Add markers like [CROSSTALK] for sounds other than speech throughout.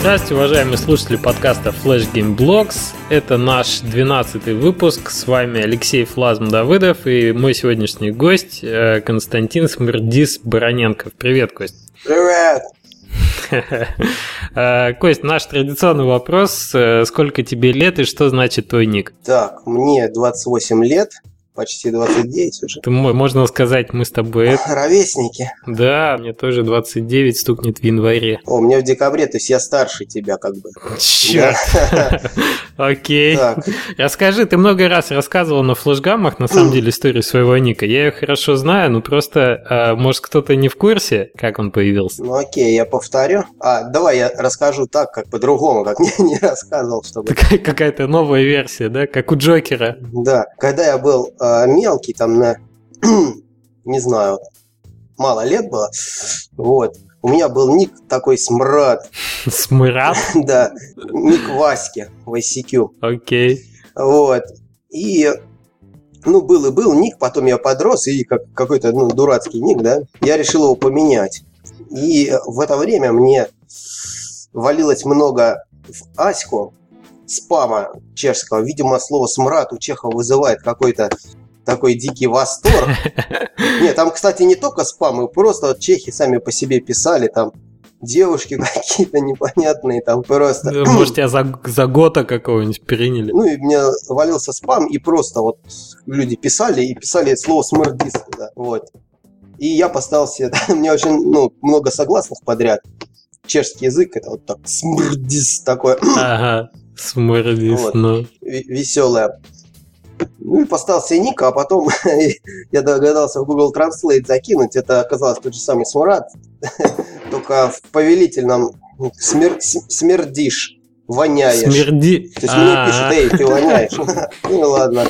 Здравствуйте, уважаемые слушатели подкаста Flash Game Blogs. Это наш 12 выпуск. С вами Алексей Флазм Давыдов и мой сегодняшний гость э, Константин Смердис Бароненков. Привет, Кость. Привет! [LAUGHS] Э, Кость, наш традиционный вопрос. Э, сколько тебе лет и что значит твой ник? Так, мне 28 лет почти 29 уже. Ты, можно сказать, мы с тобой... Ровесники. Да, мне тоже 29 стукнет в январе. О, мне в декабре, то есть я старше тебя как бы. Черт. Окей. Расскажи, ты много раз рассказывал на флешгаммах, на самом деле, историю своего ника. Я ее хорошо знаю, но просто, а, может, кто-то не в курсе, как он появился? Ну окей, я повторю. А, давай я расскажу так, как по-другому, как [LAUGHS] не, не рассказывал, чтобы... Какая-то новая версия, да? Как у Джокера. Да. Когда я был а, мелкий, там на, [CLEARS THROAT] не знаю, мало лет было, вот, у меня был ник такой Смрад. [LAUGHS] Смрад? [LAUGHS] Да, ник Васьки в ICQ. Окей. Вот, и ну, был и был ник, потом я подрос, и как, какой-то ну, дурацкий ник, да, я решил его поменять. И в это время мне валилось много в Аську спама чешского. Видимо, слово «смрад» у чехов вызывает какой-то такой дикий восторг. [LAUGHS] Нет, там, кстати, не только спам, и просто чехи сами по себе писали, там девушки [LAUGHS] какие-то непонятные, там просто... Может, тебя за, за гота какого-нибудь приняли? Ну, и мне валился спам, и просто вот люди писали, и писали слово «смердис», да, вот. И я поставил себе, [LAUGHS] мне очень, ну, много согласных подряд. Чешский язык, это вот так, смердис такой. Ага, смердис, вот. ну. Веселое. Ну и поставил себе ник, а потом [LAUGHS] я догадался в Google Translate закинуть. Это оказалось тот же самый Смурат, [LAUGHS] только в повелительном смер... смердишь, воняешь. Смерди... То есть мне пишут, эй, ты воняешь. [LAUGHS] Ну ладно.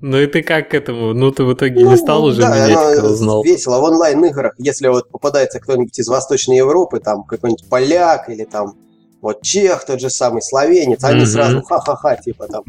Ну и ты как к этому? Ну ты в итоге не стал уже менять, узнал? весело. В онлайн-играх, если вот попадается кто-нибудь из Восточной Европы, там какой-нибудь поляк или там вот чех, тот же самый словенец, они сразу ха-ха-ха, типа там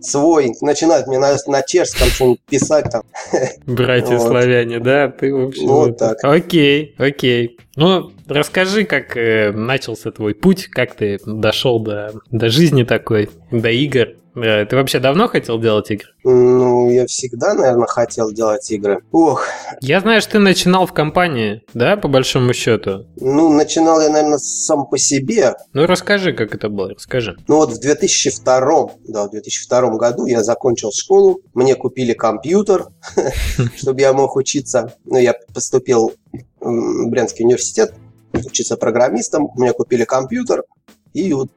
свой, начинают мне на, на чешском что-нибудь писать там. [LAUGHS] Братья вот. славяне, да? Ты, в общем, вот так. Окей, окей. Ну, расскажи, как э, начался твой путь, как ты дошел до, до жизни такой, до игр. Э, ты вообще давно хотел делать игры? Ну, я всегда, наверное, хотел делать игры. Ох. Я знаю, что ты начинал в компании, да, по большому счету? Ну, начинал я, наверное, сам по себе. Ну, расскажи, как это было, расскажи. Ну, вот в 2002, да, в 2002 году я закончил школу, мне купили компьютер, [LAUGHS] чтобы я мог учиться. Ну, я поступил в Брянский университет, учиться программистом, мне купили компьютер, и вот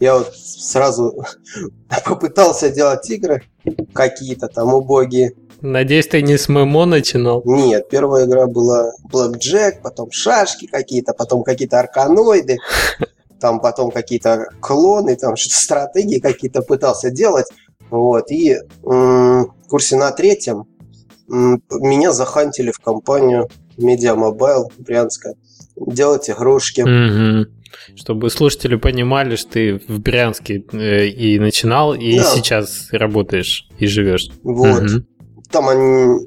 я вот сразу [LAUGHS] попытался делать игры какие-то там убогие. Надеюсь, ты не с ММО начинал? Нет, первая игра была Blackjack, потом шашки какие-то, потом какие-то арканоиды, [LAUGHS] там потом какие-то клоны, там что-то стратегии какие-то пытался делать. Вот, и в курсе на третьем меня захантили в компанию Media Mobile Брянская делать игрушки. Mm-hmm. Чтобы слушатели понимали, что ты в Брянске э, и начинал, и да. сейчас работаешь и живешь. Вот. Угу. Там они,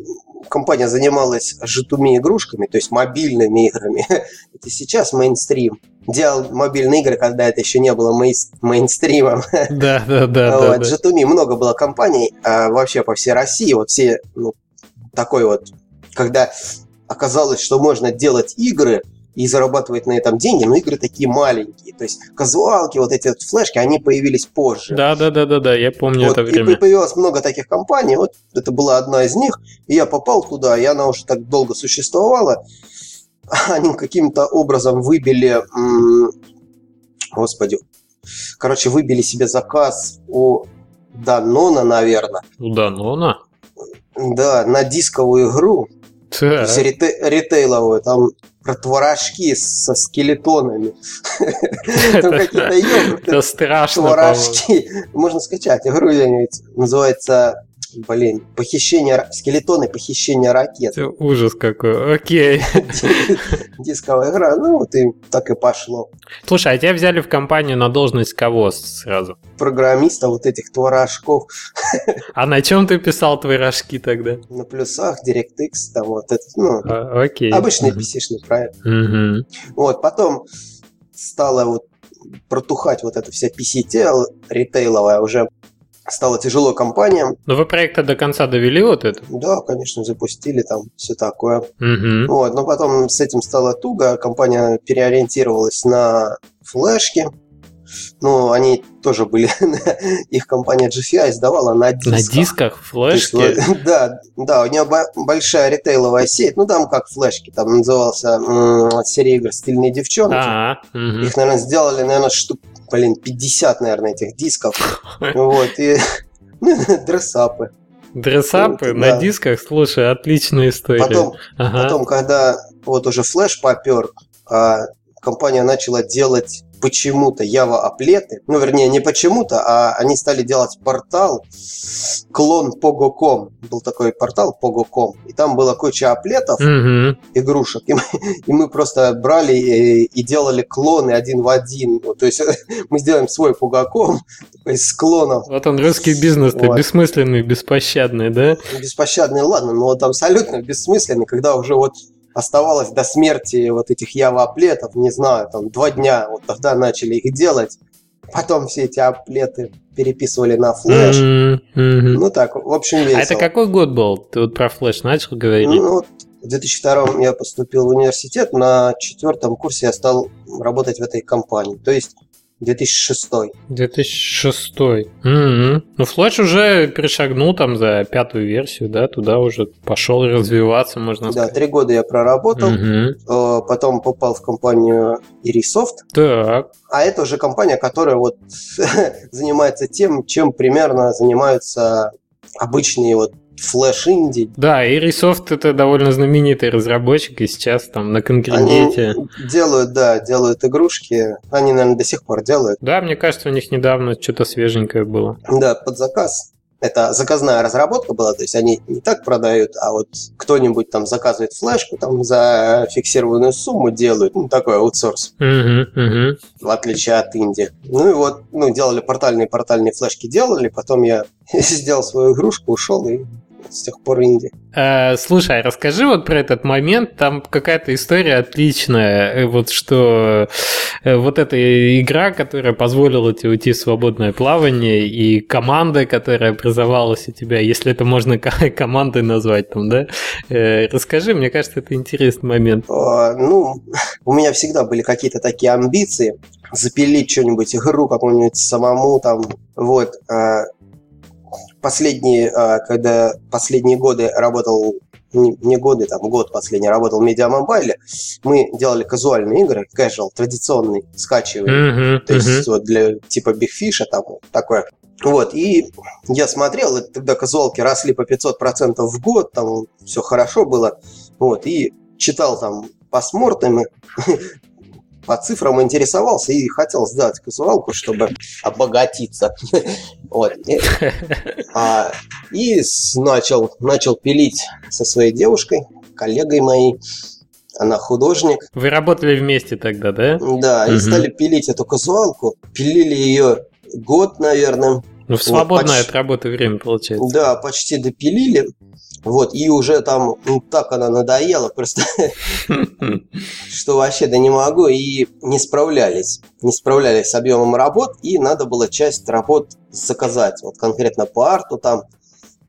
компания занималась житуми игрушками, то есть мобильными играми. [LAUGHS] это сейчас мейнстрим. Делал мобильные игры, когда это еще не было мейн, мейнстримом. [LAUGHS] Да, да, да. вот. да, да. Житуми много было компаний а, вообще по всей России. Вот все ну, такой вот, когда оказалось, что можно делать игры, и зарабатывать на этом деньги, но игры такие маленькие. То есть казуалки, вот эти вот флешки, они появились позже. Да, да, да, да, да, я помню вот, это время. И появилось много таких компаний, вот это была одна из них, и я попал туда, и она уже так долго существовала. [LAUGHS] Они каким-то образом выбили, господи, короче, выбили себе заказ у Данона, наверное. У Данона? Да, на дисковую игру. Так. То есть ритейловую, там про творожки со скелетонами. [LAUGHS] Там какие-то йогурты. страшно. Творожки. Можно скачать. Игру называется Блин, похищение, скелетоны похищение ракет. Это ужас какой, окей. [LAUGHS] Дисковая игра, ну вот и так и пошло. Слушай, а тебя взяли в компанию на должность кого сразу? Программиста вот этих творожков. [LAUGHS] А на чем ты писал творожки тогда? На плюсах, DirectX, там вот это, ну, а, окей. обычный PC-шный проект. Угу. Вот, потом стала вот протухать вот эта вся PC ритейловая уже стало тяжело компаниям. Но вы проекта до конца довели вот это? Да, конечно, запустили там все такое. Угу. Вот, но потом с этим стало туго, компания переориентировалась на флешки, ну, они тоже были, [LAUGHS] их компания GFI издавала на дисках. На дисках флешки? Есть, [LAUGHS] да, да, у нее большая ритейловая сеть, ну там как флешки, там назывался серия игр «Стильные девчонки». А, угу. Их, наверное, сделали, наверное, штук, блин, 50, наверное, этих дисков. Вот, и [LAUGHS] дрессапы. Дрессапы на дисках, слушай, отличная история. Потом, ага. потом, когда вот уже флеш попер, а компания начала делать почему-то Java аплеты, ну, вернее, не почему-то, а они стали делать портал, клон Pogo.com. Был такой портал Pogo.com, и там была куча аплетов, угу. игрушек, и мы, и мы просто брали и, и делали клоны один в один. Ну, то есть [LAUGHS] мы сделаем свой Pogo.com с клоном. Вот он, русский бизнес-то вот. бессмысленный, беспощадный, да? Беспощадный, ладно, но вот абсолютно бессмысленный, когда уже вот оставалось до смерти вот этих Java-аплетов, не знаю, там два дня, вот тогда начали их делать. Потом все эти аплеты переписывали на флеш. Mm-hmm. Ну так, в общем, весело. А это какой год был? Ты вот про флеш начал говорить? Ну, в 2002 я поступил в университет, на четвертом курсе я стал работать в этой компании. То есть 2006. 2006. Mm-hmm. Ну, Flash уже перешагнул там за пятую версию, да, туда уже пошел развиваться, можно сказать. Да, три года я проработал, mm-hmm. потом попал в компанию Irisoft. Так. А это уже компания, которая вот [LAUGHS] занимается тем, чем примерно занимаются обычные вот Flash Indie. Да, Irisoft это довольно знаменитый разработчик, и сейчас там на конкретите. Делают, да, делают игрушки. Они, наверное, до сих пор делают. Да, мне кажется, у них недавно что-то свеженькое было. Да, под заказ. Это заказная разработка была, то есть они не так продают, а вот кто-нибудь там заказывает флешку, там за фиксированную сумму делают, ну, такой аутсорс. Угу, угу. В отличие от Инди. Ну и вот, ну, делали портальные-портальные флешки, делали, потом я [LAUGHS] сделал свою игрушку, ушел и с тех пор инди. А, слушай, а расскажи вот про этот момент. Там какая-то история отличная. Э, вот что э, вот эта игра, которая позволила тебе уйти в свободное плавание, и команда, которая образовалась у тебя, если это можно [LAUGHS] командой назвать там, да? Расскажи, мне кажется, это интересный момент. А, ну, у меня всегда были какие-то такие амбиции запилить что-нибудь, игру какую-нибудь самому там, вот. А, последние, а, когда последние годы работал не годы, там год последний работал в Медиамобайле, мы делали казуальные игры, casual, традиционный, скачиваемый, uh-huh, то есть uh-huh. вот для типа Big Fish, там такое. Вот, и я смотрел, тогда казуалки росли по 500% в год, там все хорошо было, вот, и читал там посмортами, [LAUGHS] по цифрам интересовался и хотел сделать казуалку, чтобы обогатиться. [LAUGHS] Вот. И, а, и начал, начал пилить со своей девушкой, коллегой моей. Она художник. Вы работали вместе тогда, да? Да, угу. и стали пилить эту казуалку. Пилили ее год, наверное. Ну, в свободное вот, почти, от работы время, получается. Да, почти допилили. Вот, и уже там ну, так она надоела, просто [LAUGHS] что вообще да не могу, и не справлялись. Не справлялись с объемом работ, и надо было часть работ заказать. Вот конкретно по арту там,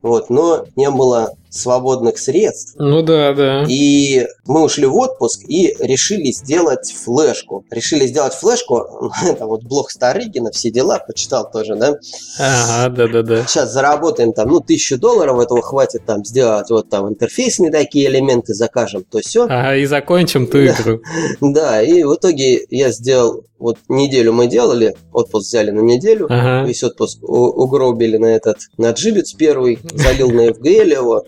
вот, но не было свободных средств. Ну да, да. И мы ушли в отпуск и решили сделать флешку. Решили сделать флешку, [LAUGHS] это вот блог Старыгина, все дела, почитал тоже, да? Ага, да-да-да. Сейчас заработаем там, ну, тысячу долларов, этого хватит там сделать, вот там интерфейсные такие элементы закажем, то все. Ага, и закончим ту игру. [LAUGHS] Да, и в итоге я сделал, вот неделю мы делали, отпуск взяли на неделю, ага. весь отпуск угробили на этот, на джибец первый, залил на [LAUGHS] FGL его,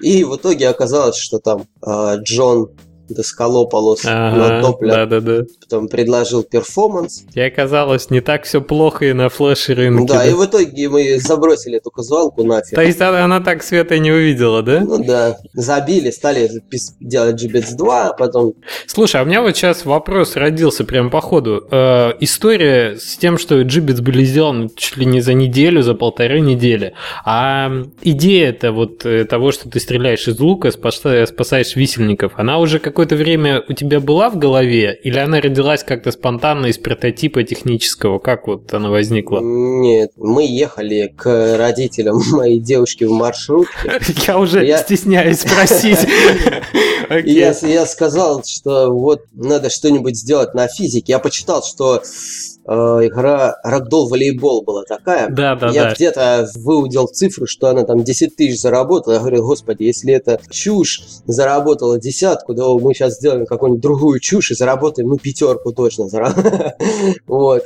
и в итоге оказалось, что там э, Джон досколопалось ага, на топливо. Да, да, да. Потом предложил перформанс. И оказалось, не так все плохо и на флеше рынке. Да, да, и в итоге мы забросили эту казуалку нафиг. То есть она, она так света не увидела, да? Ну да. Забили, стали делать GBETS 2, а потом... Слушай, а у меня вот сейчас вопрос родился прям по ходу. Э, история с тем, что GBETS были сделаны чуть ли не за неделю, за полторы недели. А идея это вот э, того, что ты стреляешь из лука, спасаешь висельников, она уже как какое-то время у тебя была в голове, или она родилась как-то спонтанно из прототипа технического? Как вот она возникла? Нет, мы ехали к родителям [LAUGHS] моей девушки в маршрутке. [LAUGHS] Я уже стесняюсь [LAUGHS] спросить. Я, я сказал, что вот надо что-нибудь сделать на физике. Я почитал, что игра Рагдол волейбол была такая. Да, да, я да. где-то выудил цифру, что она там 10 тысяч заработала. Я говорю, господи, если это чушь заработала десятку, то мы сейчас сделаем какую-нибудь другую чушь и заработаем, ну, пятерку точно. [LAUGHS] Вот.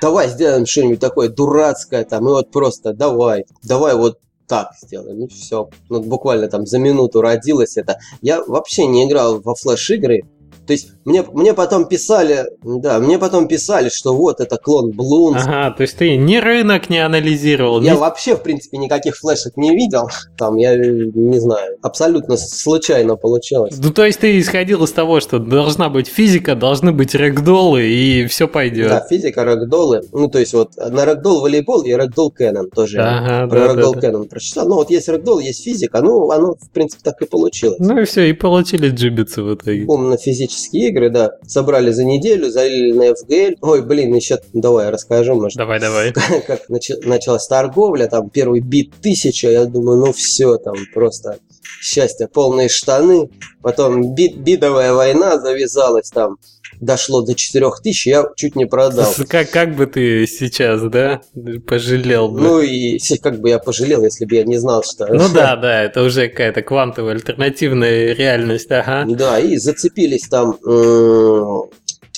Давай сделаем что-нибудь такое дурацкое там, и вот просто давай, давай вот так сделаем, ну все. Ну, буквально там за минуту родилось это. Я вообще не играл во флеш-игры, то есть мне, мне потом писали, да, мне потом писали, что вот это клон Bloons. Ага, то есть ты ни рынок не анализировал. Я ни... вообще, в принципе, никаких флешек не видел. Там, я не знаю, абсолютно случайно получилось. Ну, то есть ты исходил из того, что должна быть физика, должны быть рэгдолы, и все пойдет. Да, физика, рэгдолы. Ну, то есть вот на рэгдол волейбол и рэгдол Кэнон тоже. Ага, про да, рэгдол да, Кэнон прочитал. Ну, вот есть рэгдол, есть физика, ну, оно, в принципе, так и получилось. Ну и все, и получили джибицы в итоге. Умно физически тактические игры, да, собрали за неделю, залили на FGL. Ой, блин, еще давай расскажу, может. Давай, давай. [LAUGHS] Как началась торговля, там первый бит тысяча, я думаю, ну все, там просто счастье, полные штаны. Потом бит, бидовая война завязалась там дошло до 4000, я чуть не продал. [LAUGHS] Как, как бы ты сейчас, да, пожалел бы? Ну и как бы я пожалел, если бы я не знал, что... Ну [LAUGHS] да, да, это уже какая-то квантовая альтернативная реальность, ага. Да, и зацепились там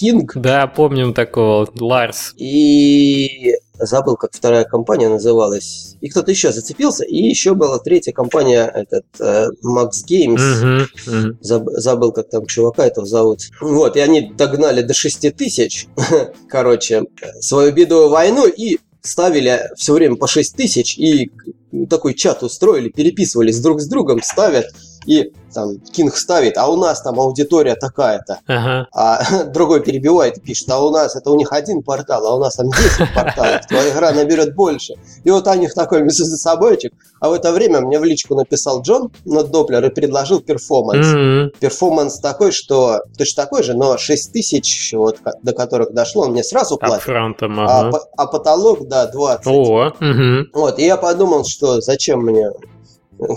Кинг. Да, помним такого, Ларс. И забыл, как вторая компания называлась. И кто-то еще зацепился. И еще была третья компания, этот э, Max Games. Uh-huh, uh-huh. Заб, забыл, как там чувака этого зовут. Вот, и они догнали до 6 тысяч, [LAUGHS] короче, свою бедовую войну и ставили все время по 6 тысяч и такой чат устроили, переписывались друг с другом, ставят и там Кинг ставит, а у нас там аудитория такая-то. Ага. А [LAUGHS] другой перебивает и пишет, а у нас это у них один портал, а у нас там 10 [LAUGHS] порталов, твоя игра наберет больше. И вот у них такой собойчик. А в это время мне в личку написал Джон на Доплер и предложил перформанс. Mm-hmm. Перформанс такой, что точно такой же, но 6 тысяч, вот, до которых дошло, он мне сразу платит. ага. а, а потолок, да, 20. О, угу. Вот, и я подумал, что зачем мне,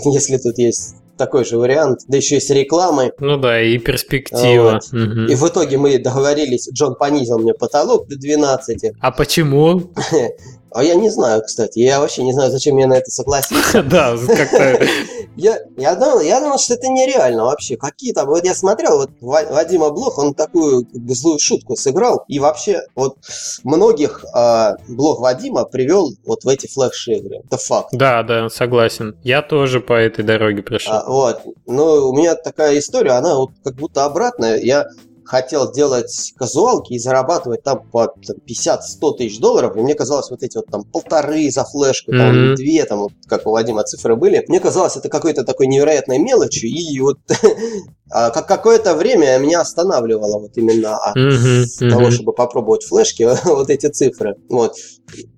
если тут есть такой же вариант, да еще и с рекламой. Ну да, и перспектива. Вот. Угу. И в итоге мы договорились, Джон понизил мне потолок до 12. А почему? [LAUGHS] А я не знаю, кстати. Я вообще не знаю, зачем я на это согласился. [LAUGHS] Да, как-то... [LAUGHS] Я, я, думал, я думал, что это нереально вообще. Какие там... Вот я смотрел, вот Вадима Блох, он такую как бы, злую шутку сыграл. И вообще, вот многих э, Блох Вадима привел вот в эти флеш-игры. Это факт. Да, да, согласен. Я тоже по этой дороге пришел. А, вот. Но у меня такая история, она вот как будто обратная. Я хотел делать казуалки и зарабатывать там по 50-100 тысяч долларов, и мне казалось, вот эти вот там полторы за флешку, mm-hmm. там две, там, вот, как у Вадима цифры были, мне казалось, это какой-то такой невероятной мелочью, и вот [LAUGHS] а, как какое-то время меня останавливало вот именно от mm-hmm. того, чтобы попробовать флешки, [LAUGHS] вот эти цифры. Вот.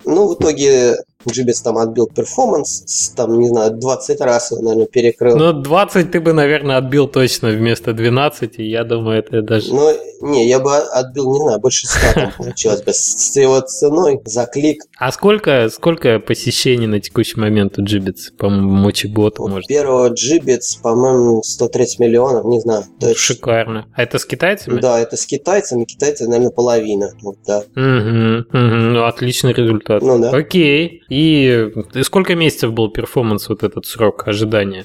Ну, в итоге Джибец там отбил перформанс, там, не знаю, 20 раз его, наверное, перекрыл. Ну, 20 ты бы, наверное, отбил точно вместо 12, и я думаю, это даже... Ну, не, я бы отбил, не знаю, больше 100 там получилось бы с его ценой за клик. А сколько, сколько посещений на текущий момент у Джибец, по-моему, Мочебота, у может? Первого Джибец, по-моему, 130 миллионов, не знаю. Шикарно. А это с китайцами? Да, это с китайцами, китайцы, наверное, половина. Вот, да. Угу, угу, ну, отличный результат. Ну, да. Окей. И сколько месяцев был перформанс, вот этот срок ожидания?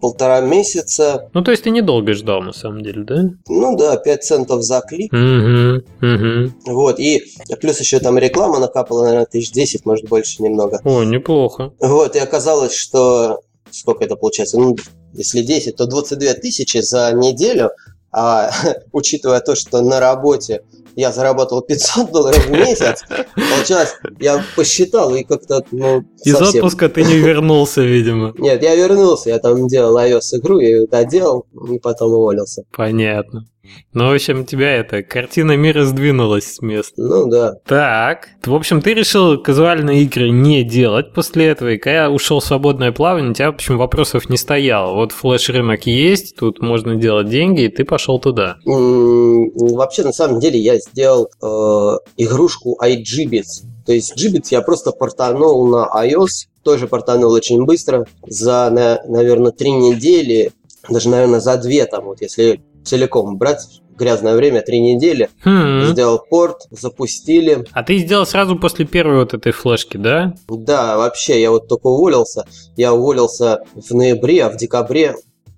Полтора месяца. Ну, то есть ты недолго ждал, на самом деле, да? Ну да, 5 центов за клик. Угу, угу. Вот, и плюс еще там реклама накапала, наверное, тысяч десять, может, больше немного. О, неплохо. Вот, и оказалось, что... Сколько это получается? Ну, если 10, то 22 тысячи за неделю, а [LAUGHS] учитывая то, что на работе я заработал 500 долларов в месяц. Получалось, я посчитал и как-то, ну, Из совсем... отпуска ты не вернулся, видимо. Нет, я вернулся, я там делал iOS игру, я ее доделал и потом уволился. Понятно. Ну, в общем, тебя это, картина мира сдвинулась с места. Ну да. Так, в общем, ты решил казуальные игры не делать после этого, и когда ушел в свободное плавание, у тебя, в общем, вопросов не стояло. Вот флеш-рынок есть, тут можно делать деньги, и ты пошел туда. Вообще, на самом деле, я сделал э, игрушку iGBits. То есть Gbits я просто портанул на iOS, тоже портанул очень быстро, за, на- наверное, три недели, даже, наверное, за две там, вот если целиком брать, грязное время, три недели, Хм. сделал порт, запустили. А ты сделал сразу после первой вот этой флешки, да? Да, вообще, я вот только уволился. Я уволился в ноябре, а в декабре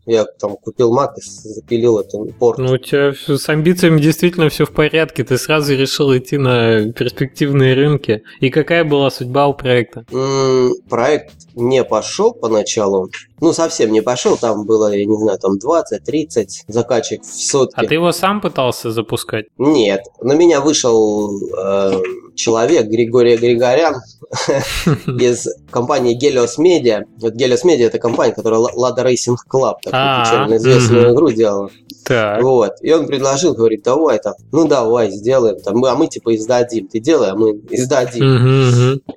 я там купил Mac и запилил этот порт. Ну, у тебя с амбициями действительно все в порядке. Ты сразу решил идти на перспективные рынки. И какая была судьба у проекта? М, Проект не пошел поначалу. Ну, совсем не пошел. Там было, я не знаю, там 20-30 заказчик в сутки. А ты его сам пытался запускать? Нет, на меня вышел э, человек, Григорий Григорян, [LAUGHS] из компании Helios Media. Вот Helios Media это компания, которая Lada Racing Club, такую А, печально известную игру делала. Так. Вот. И он предложил, говорит, давай там, ну давай, сделаем. Там, а мы типа издадим. Ты делай, а мы издадим. [LAUGHS]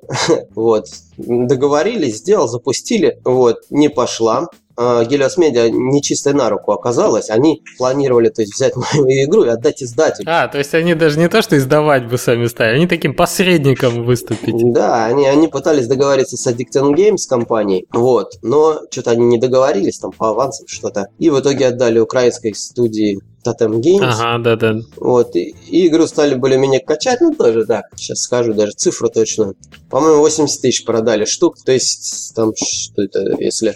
Вот. Договорились, сделал, запустили. Вот. Не пошла. А, Helios Media нечистой на руку оказалась. Они планировали то есть, взять мою [LAUGHS] игру и отдать издателю. А, то есть они даже не то, что издавать бы сами стали, они таким посредником выступить. Да, они, они пытались договориться с Addicting Games компанией, вот, но что-то они не договорились там по авансам что-то. И в итоге отдали украинской студии Totem Games. Ага, да-да. Вот, и, и игру стали более-менее качать, ну тоже так, сейчас скажу даже цифру точно. По-моему, 80 тысяч продали штук, то есть там что это, если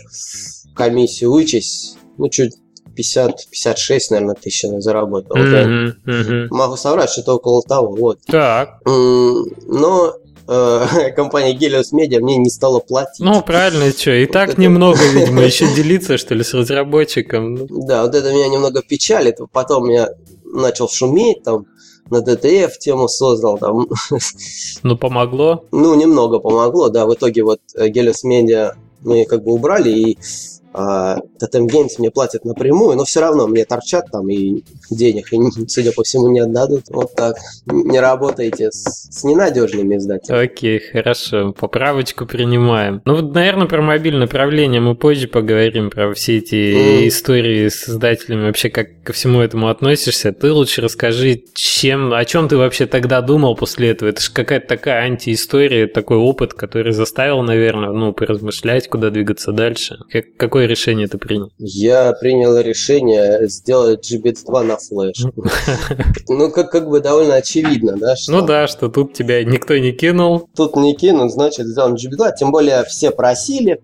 комиссию вычесть, ну чуть 50-56, наверное, тысяч она заработала. Вот я Мгм, мгм. могу соврать, что-то около того, вот. Так. Но [LAUGHS] компания Helios Media мне не стала платить. Ну, правильно, что, и так немного, видимо, еще [LAUGHS] делиться, что ли, с разработчиком. Ну, Да, вот это меня немного печалит. Потом я начал шуметь, там, на DTF тему создал, там, [LAUGHS] Ну, помогло. ну, немного помогло, да, в итоге вот э, Helios Media мы как бы убрали, и а, Totem Games мне платят напрямую, но все равно мне торчат там и денег, и, [LAUGHS] судя по всему, не отдадут. Вот так. Не работайте с, с ненадежными издателями. Окей, хорошо. Поправочку принимаем. Ну вот, наверное, про мобильное правление мы позже поговорим, про все эти Мгм. истории с издателями, вообще как ко всему этому относишься. Ты лучше расскажи, чем, о чем ты вообще тогда думал после этого. Это же какая-то такая антиистория, такой опыт, который заставил, наверное, ну, поразмышлять, куда двигаться дальше. Как- какое решение ты принял? Я принял решение сделать GBits 2 на флеш. [LAUGHS] Ну, как, как бы довольно очевидно, да, что Ну да, что тут тебя никто не кинул. тут не кинут, значит, сделаем GBits 2. Тем более все просили.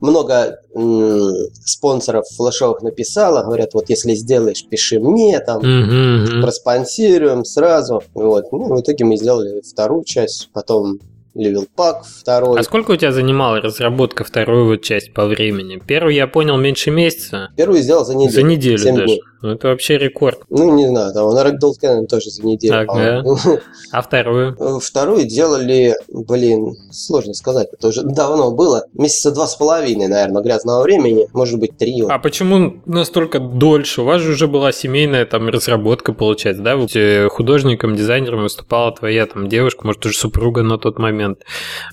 Много спонсоров флешовых написало, говорят, вот если сделаешь, пиши мне, там, проспонсируем сразу. Вот. Ну, в итоге мы сделали вторую часть, потом Pack второй. А сколько у тебя занимала разработка второй вот часть по времени? Первую я понял меньше месяца. Первую сделал за неделю. За неделю даже. дней. Ну, это вообще рекорд. Ну, не знаю, там на Ragdoll Cannon тоже за неделю. Так, по-моему. [LAUGHS] А вторую? Вторую делали, блин, сложно сказать, это уже давно было. Месяца два с половиной, наверное, грязного времени, может быть, три. А почему настолько дольше? У вас же уже была семейная там разработка, получается, да? Вот э, художником, дизайнером выступала твоя там девушка, может, уже супруга на тот момент.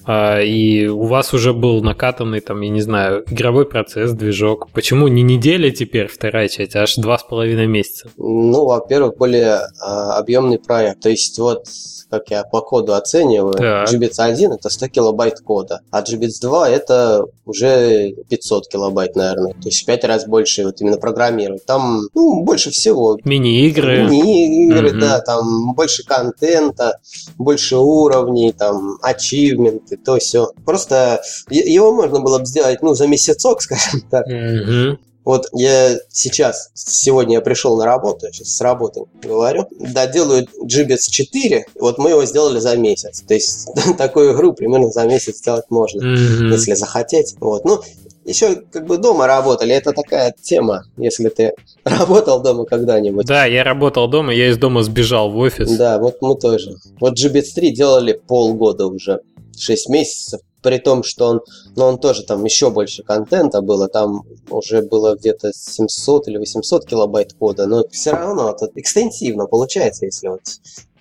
А, и у вас уже был накатанный там, я не знаю, игровой процесс, движок. Почему не неделя теперь вторая часть, а аж два с половиной месяца? Ну, во-первых, более а, объемный проект. То есть, вот, как я по коду оцениваю, Так. GBits 1 это 100 килобайт кода, а GBits 2 это уже 500 килобайт, наверное. То есть, в 5 раз больше вот именно программировать. Там, ну, больше всего Мини-игры. Мини-игры, Мгм. да, там больше контента, больше уровней, там, ачивменты, то все. Просто его можно было бы сделать, ну, за месяцок, [LAUGHS] скажем так. Мгм. Вот я сейчас, сегодня я пришел на работу, я сейчас с работы говорю, да, делаю GBits 4, вот мы его сделали за месяц. То есть [LAUGHS] такую игру примерно за месяц сделать можно, Мгм. если захотеть. Вот, ну, еще как бы дома работали, это такая тема, если ты [LAUGHS] работал дома когда-нибудь. Да, я работал дома, я из дома сбежал в офис. Да, вот мы тоже. Вот GBits 3 делали полгода уже. 6 месяцев при том, что он, ну, он тоже там еще больше контента было, там уже было где-то 700 или 800 килобайт кода, но все равно это экстенсивно получается, если вот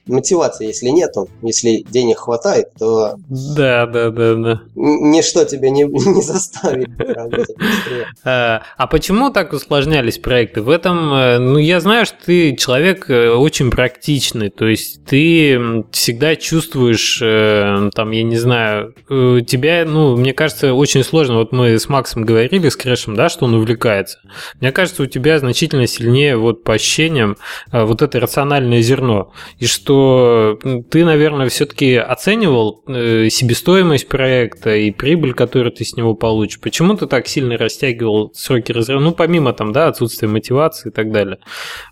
мотивации, если нету, если денег хватает, то да, да, да, да. ничто тебя не, [LAUGHS] не заставит работать быстрее. [LAUGHS] А, а почему так усложнялись проекты? В этом, э, ну, я знаю, что ты человек э, очень практичный, то есть ты всегда чувствуешь, э, там, я не знаю, тебя, ну, мне кажется, очень сложно. Вот мы с Максом говорили, с Крэшем, да, что он увлекается. Мне кажется, у тебя значительно сильнее вот по ощущениям вот это рациональное зерно. И что что ты, наверное, все-таки оценивал э, себестоимость проекта и прибыль, которую ты с него получишь. Почему ты так сильно растягивал сроки разрыва? Ну, помимо там, да, отсутствия мотивации и так далее.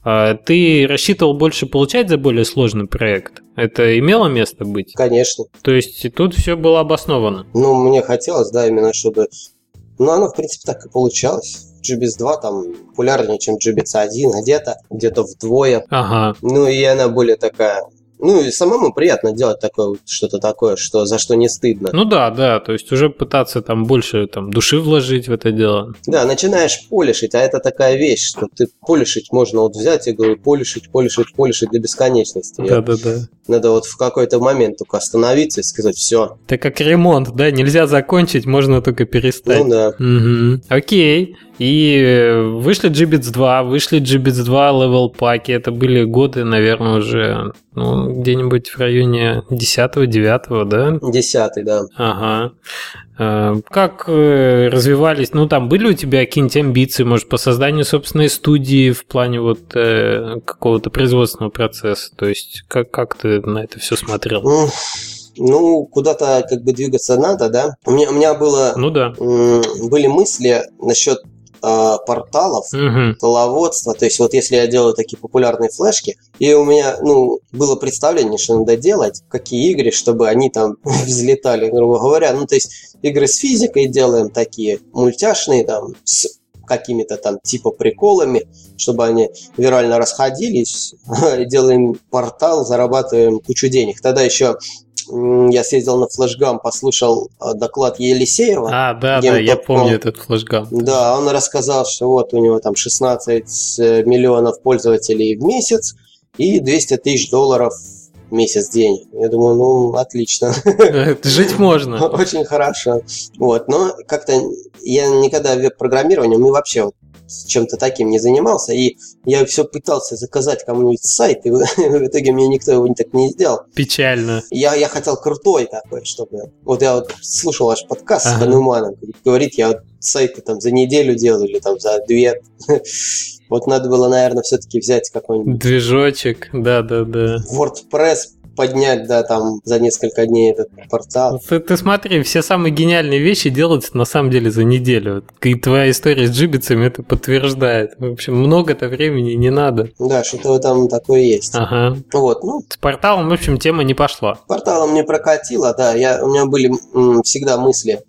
А ты рассчитывал больше получать за более сложный проект? Это имело место быть? Конечно. То есть тут все было обосновано? Ну, мне хотелось, да, именно чтобы... Ну, оно, в принципе, так и получалось. GBS 2 там популярнее, чем GBS 1, где-то где-то вдвое. Ага. Ну и она более такая ну и самому приятно делать такое что-то такое, что за что не стыдно. Ну да, да, то есть уже пытаться там больше там души вложить в это дело. Да, начинаешь полишить, а это такая вещь, что ты полишить можно вот взять и говорю полишить, полишить, полишить до бесконечности. Да, да, да. Надо вот в какой-то момент только остановиться и сказать все. Это как ремонт, да, нельзя закончить, можно только перестать. Ну да. Угу. Окей. И э, вышли GBits 2, вышли Gibbets 2 level паки. Это были годы, наверное, уже ну, где-нибудь в районе 10-9, да? 10 да. Ага. Э, как э, развивались, ну там были у тебя какие-нибудь амбиции, может, по созданию собственной студии в плане вот какого-то производственного процесса? То есть как, как ты на это все смотрел? ну, куда-то как бы двигаться надо, да. У меня, у меня было, ну, да. были мысли насчет э, порталов, угу. толоводства. То есть вот если я делаю такие популярные флешки, и у меня ну, было представление, что надо делать, какие игры, чтобы они там [LAUGHS] взлетали, грубо говоря. Ну, то есть игры с физикой делаем такие, мультяшные там, с какими-то там типа приколами, чтобы они вирально расходились, [LAUGHS] делаем портал, зарабатываем кучу денег. Тогда еще я съездил на флешгам, послушал э, доклад Елисеева. А, да, да, я помню этот флешгам. Да, он рассказал, что вот у него там 16 э, миллионов пользователей в месяц и 200 тысяч долларов в месяц денег. Я думаю, ну, отлично. Жить можно. [LAUGHS] Очень хорошо. Вот, но как-то я никогда веб-программированием и вообще чем-то таким не занимался, и я все пытался заказать кому-нибудь сайт, и [LAUGHS] в итоге мне никто его так не сделал. Печально. Я, я хотел крутой такой, чтобы... Вот я вот слушал ваш подкаст ага. с Хануманом, говорит, я вот сайты там за неделю делаю или там за две. [LAUGHS] Вот надо было, наверное, все-таки взять какой-нибудь... Движочек, да-да-да. WordPress поднять, да, там за несколько дней этот портал. Ты, ты смотри, все самые гениальные вещи делаются на самом деле за неделю. И твоя история с джибицами это подтверждает. В общем, много-то времени не надо. Да, что-то там такое есть. Ага. Вот, ну. С порталом, в общем, тема не пошла. Порталом не прокатило, да. Я, у меня были м, всегда мысли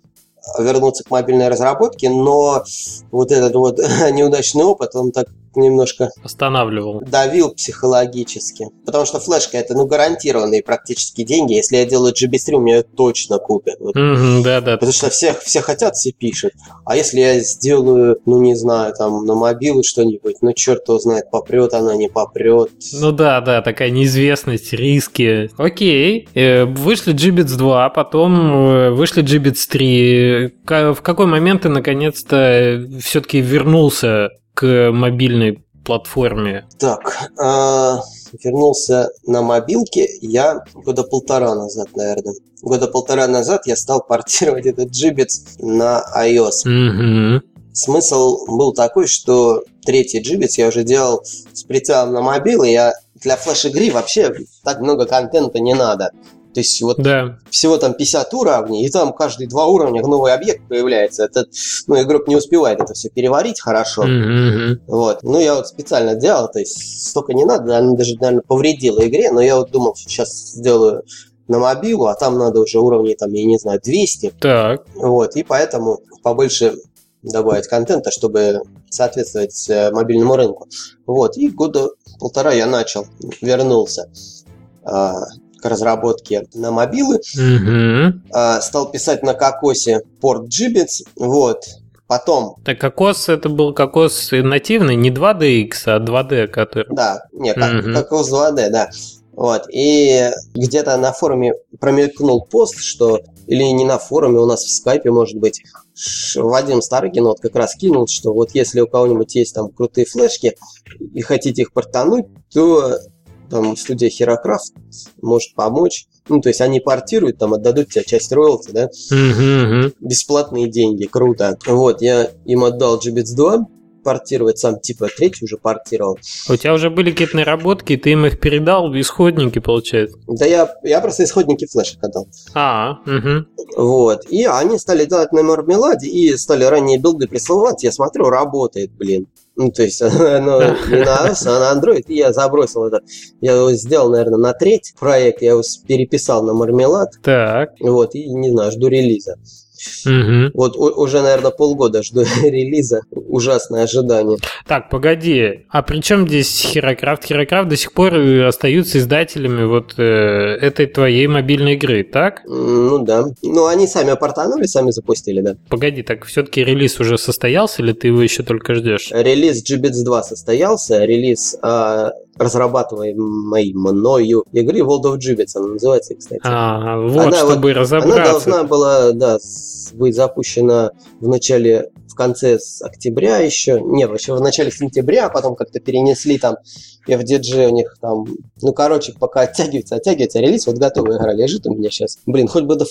вернуться к мобильной разработке, но вот этот вот [LAUGHS] неудачный опыт, он так немножко останавливал. Давил психологически. Потому что флешка это ну гарантированные практически деньги. Если я делаю GB3, меня ее точно купят. Вот. Mm-hmm, да, да. Потому что все, все хотят, все пишут. А если я сделаю, ну не знаю, там на мобилу что-нибудь, ну черт его знает, попрет она, не попрет. Ну да, да, такая неизвестность, риски. Окей, э, вышли GBits 2, потом э, вышли GBits 3. В какой момент ты наконец-то все-таки вернулся к мобильной платформе? Так, э, вернулся на мобилке я года полтора назад, наверное. Года полтора назад я стал портировать [LAUGHS] этот Джибец на iOS. Угу. Смысл был такой, что третий Джибец я уже делал с прицелом на мобилы. Я для флеш-игры вообще так много контента не надо. То есть вот да. всего там 50 уровней, и там каждые два уровня новый объект появляется. Это, ну, игрок не успевает это все переварить хорошо. Mm-hmm. Вот. Ну, я вот специально делал, то есть столько не надо, она даже, наверное, повредила игре, но я вот думал, сейчас сделаю на мобилу, а там надо уже уровней, там, я не знаю, 200. Так. Вот, и поэтому побольше добавить контента, чтобы соответствовать э, мобильному рынку. Вот, и года полтора я начал, вернулся. К разработке на мобилы. Угу. А, стал писать на кокосе порт Джибец. Вот. Потом, Так кокос это был кокос нативный, не 2DX, а 2D, который. да, не, как, Мгм. кокос 2D, да. Вот. И где-то на форуме промелькнул пост, что или не на форуме, у нас в скайпе, может быть, Вадим Старыгин вот как раз кинул, что вот если у кого-нибудь есть там крутые флешки и хотите их портануть, то там студия Херокрафт может помочь. Ну, то есть они портируют, там отдадут тебе часть роялти, да, Угу, угу. бесплатные деньги, круто. Вот, я им отдал GBits 2, портировать сам, типа, третий уже портировал. У тебя уже были какие-то наработки, ты им их передал исходники, получается. Да я, я просто исходники флешек отдал. А, угу. Вот, и они стали делать на мармеладе и стали ранние билды присылать, я смотрю, работает, блин. Ну, то есть, [LAUGHS] оно не на iOS, а на Android, и я забросил этот. Я его сделал, наверное, на треть проект, я его переписал на мармелад, Так. вот, и, не знаю, жду релиза. Угу. Вот уже, наверное, полгода жду [LAUGHS] релиза, ужасное ожидание. Так, погоди. А при чем здесь Херокрафт? Херокрафт до сих пор э, остаются издателями вот э, этой твоей мобильной игры, так? Ну да. Ну, они сами опортанули, сами запустили, да. Погоди, так все-таки релиз уже состоялся или ты его еще только ждешь? Релиз GBits 2 состоялся, релиз а, разрабатываемой мною игры World of Gibbets, она называется, кстати. А, вот, Она чтобы Она разобраться. должна была, да, быть запущена в начале, в конце с октября еще, нет, вообще в начале сентября, а потом как-то перенесли там FDG у них там, ну, короче, пока оттягивается, оттягивается релиз, вот готовая игра лежит у меня сейчас. Блин, хоть бы до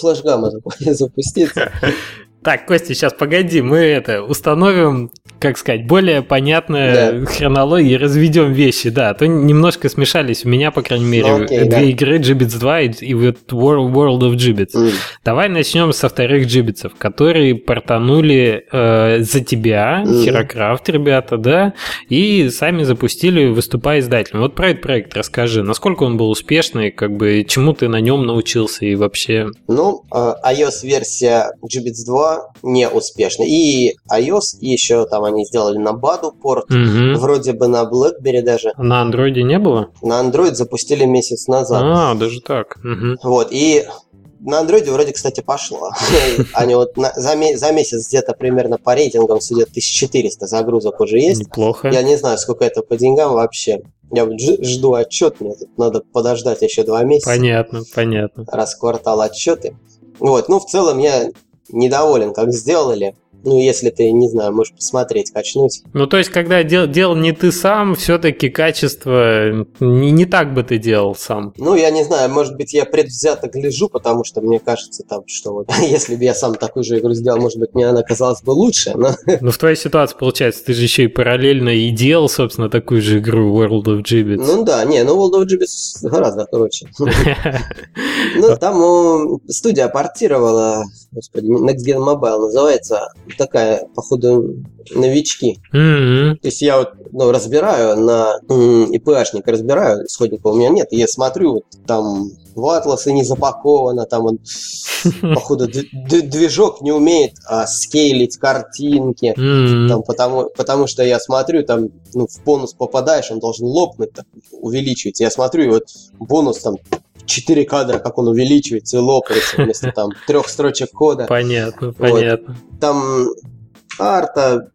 запу- [LAUGHS] запуститься. [LAUGHS] Так, Костя, сейчас погоди, мы это установим, как сказать, более понятную хронологию и разведем вещи, да, а то немножко смешались у меня, по крайней мере, Ну, окей, две да. игры Gibbets 2 и, и вот World, of Gibbets. М. Давай начнем со вторых джибитсов, которые портанули э, за тебя, Мгм. Херокрафт, ребята, да, и сами запустили, выступая издателем. Вот про этот проект расскажи, насколько он был успешный, как бы чему ты на нем научился и вообще. Ну, э, iOS-версия GBits 2 не успешна. И iOS, еще там они сделали на Badu порт, Мгм. вроде бы на BlackBerry даже. На андроиде не было? На Android запустили месяц назад. А, даже так. Мгм. Вот, и на андроиде вроде, кстати, пошло. [LAUGHS] Они вот на- за, за месяц где-то примерно по рейтингам судят 1400 загрузок уже есть. Неплохо. Я не знаю, сколько это по деньгам вообще. Я вот жду отчет, мне тут надо подождать еще два месяца. Понятно, понятно. раз в квартал отчеты. Вот, ну, в целом я недоволен, как сделали. Ну, если ты, не знаю, можешь посмотреть, качнуть. Ну, то есть, когда дел, делал не ты сам, все-таки качество не, не так бы ты делал сам. Ну, я не знаю, может быть, я предвзято гляжу, потому что мне кажется, там, что вот, [LAUGHS] если бы я сам такую же игру сделал, может быть, мне она казалась бы лучше, но [LAUGHS] Но в твоей ситуации, получается, ты же еще и параллельно и делал, собственно, такую же игру World of Gibbets. Ну да, не, ну World of Gibbets гораздо короче. [LAUGHS] Ну, там ну, студия портировала, господи, Next Gen Mobile называется, такая, походу, новички. Мгм. То есть я вот ну, разбираю на ИПшник, разбираю, исходника у меня нет, я смотрю, вот там в атласы не запаковано, там он, [LAUGHS] походу, движок не умеет а, скейлить картинки, М. там, потому, потому что я смотрю, там, ну, в бонус попадаешь, он должен лопнуть, так, увеличивается. Я смотрю, и вот бонус там 4 кадра, как он увеличивается и лопается вместо там трех строчек кода. Понятно, понятно. Там арта,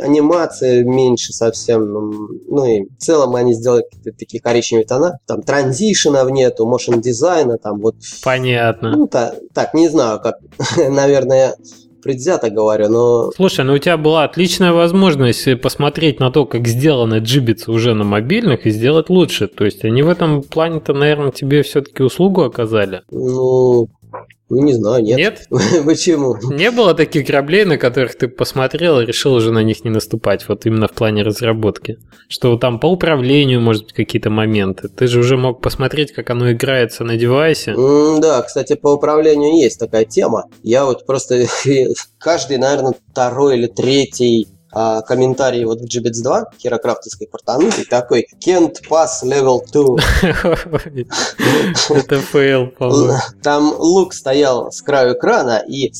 анимация меньше совсем. Ну и в целом они сделали какие-то такие коричневые тона. Там транзишенов нету, motion дизайна, там вот. Понятно. Ну, та- так, не знаю, как, [LAUGHS] наверное, предвзято говорю, но Слушай, ну у тебя была отличная возможность посмотреть на то, как сделаны джибицы уже на мобильных и сделать лучше. То есть они в этом плане-то, наверное, тебе все-таки услугу оказали. ну, ну не знаю, нет. Нет? [LAUGHS] Почему? Не было таких кораблей, на которых ты посмотрел и решил уже на них не наступать, вот именно в плане разработки. Что там по управлению, может быть, какие-то моменты. Ты же уже мог посмотреть, как оно играется на девайсе. М, Да, кстати, по управлению есть такая тема. Я вот просто [LAUGHS] каждый, наверное, второй или третий а, комментарий вот в Gibbets 2 херокрафтовской портанутой такой Can't pass level 2. [LAUGHS] Это фейл, по-моему. Там лук стоял с краю экрана, и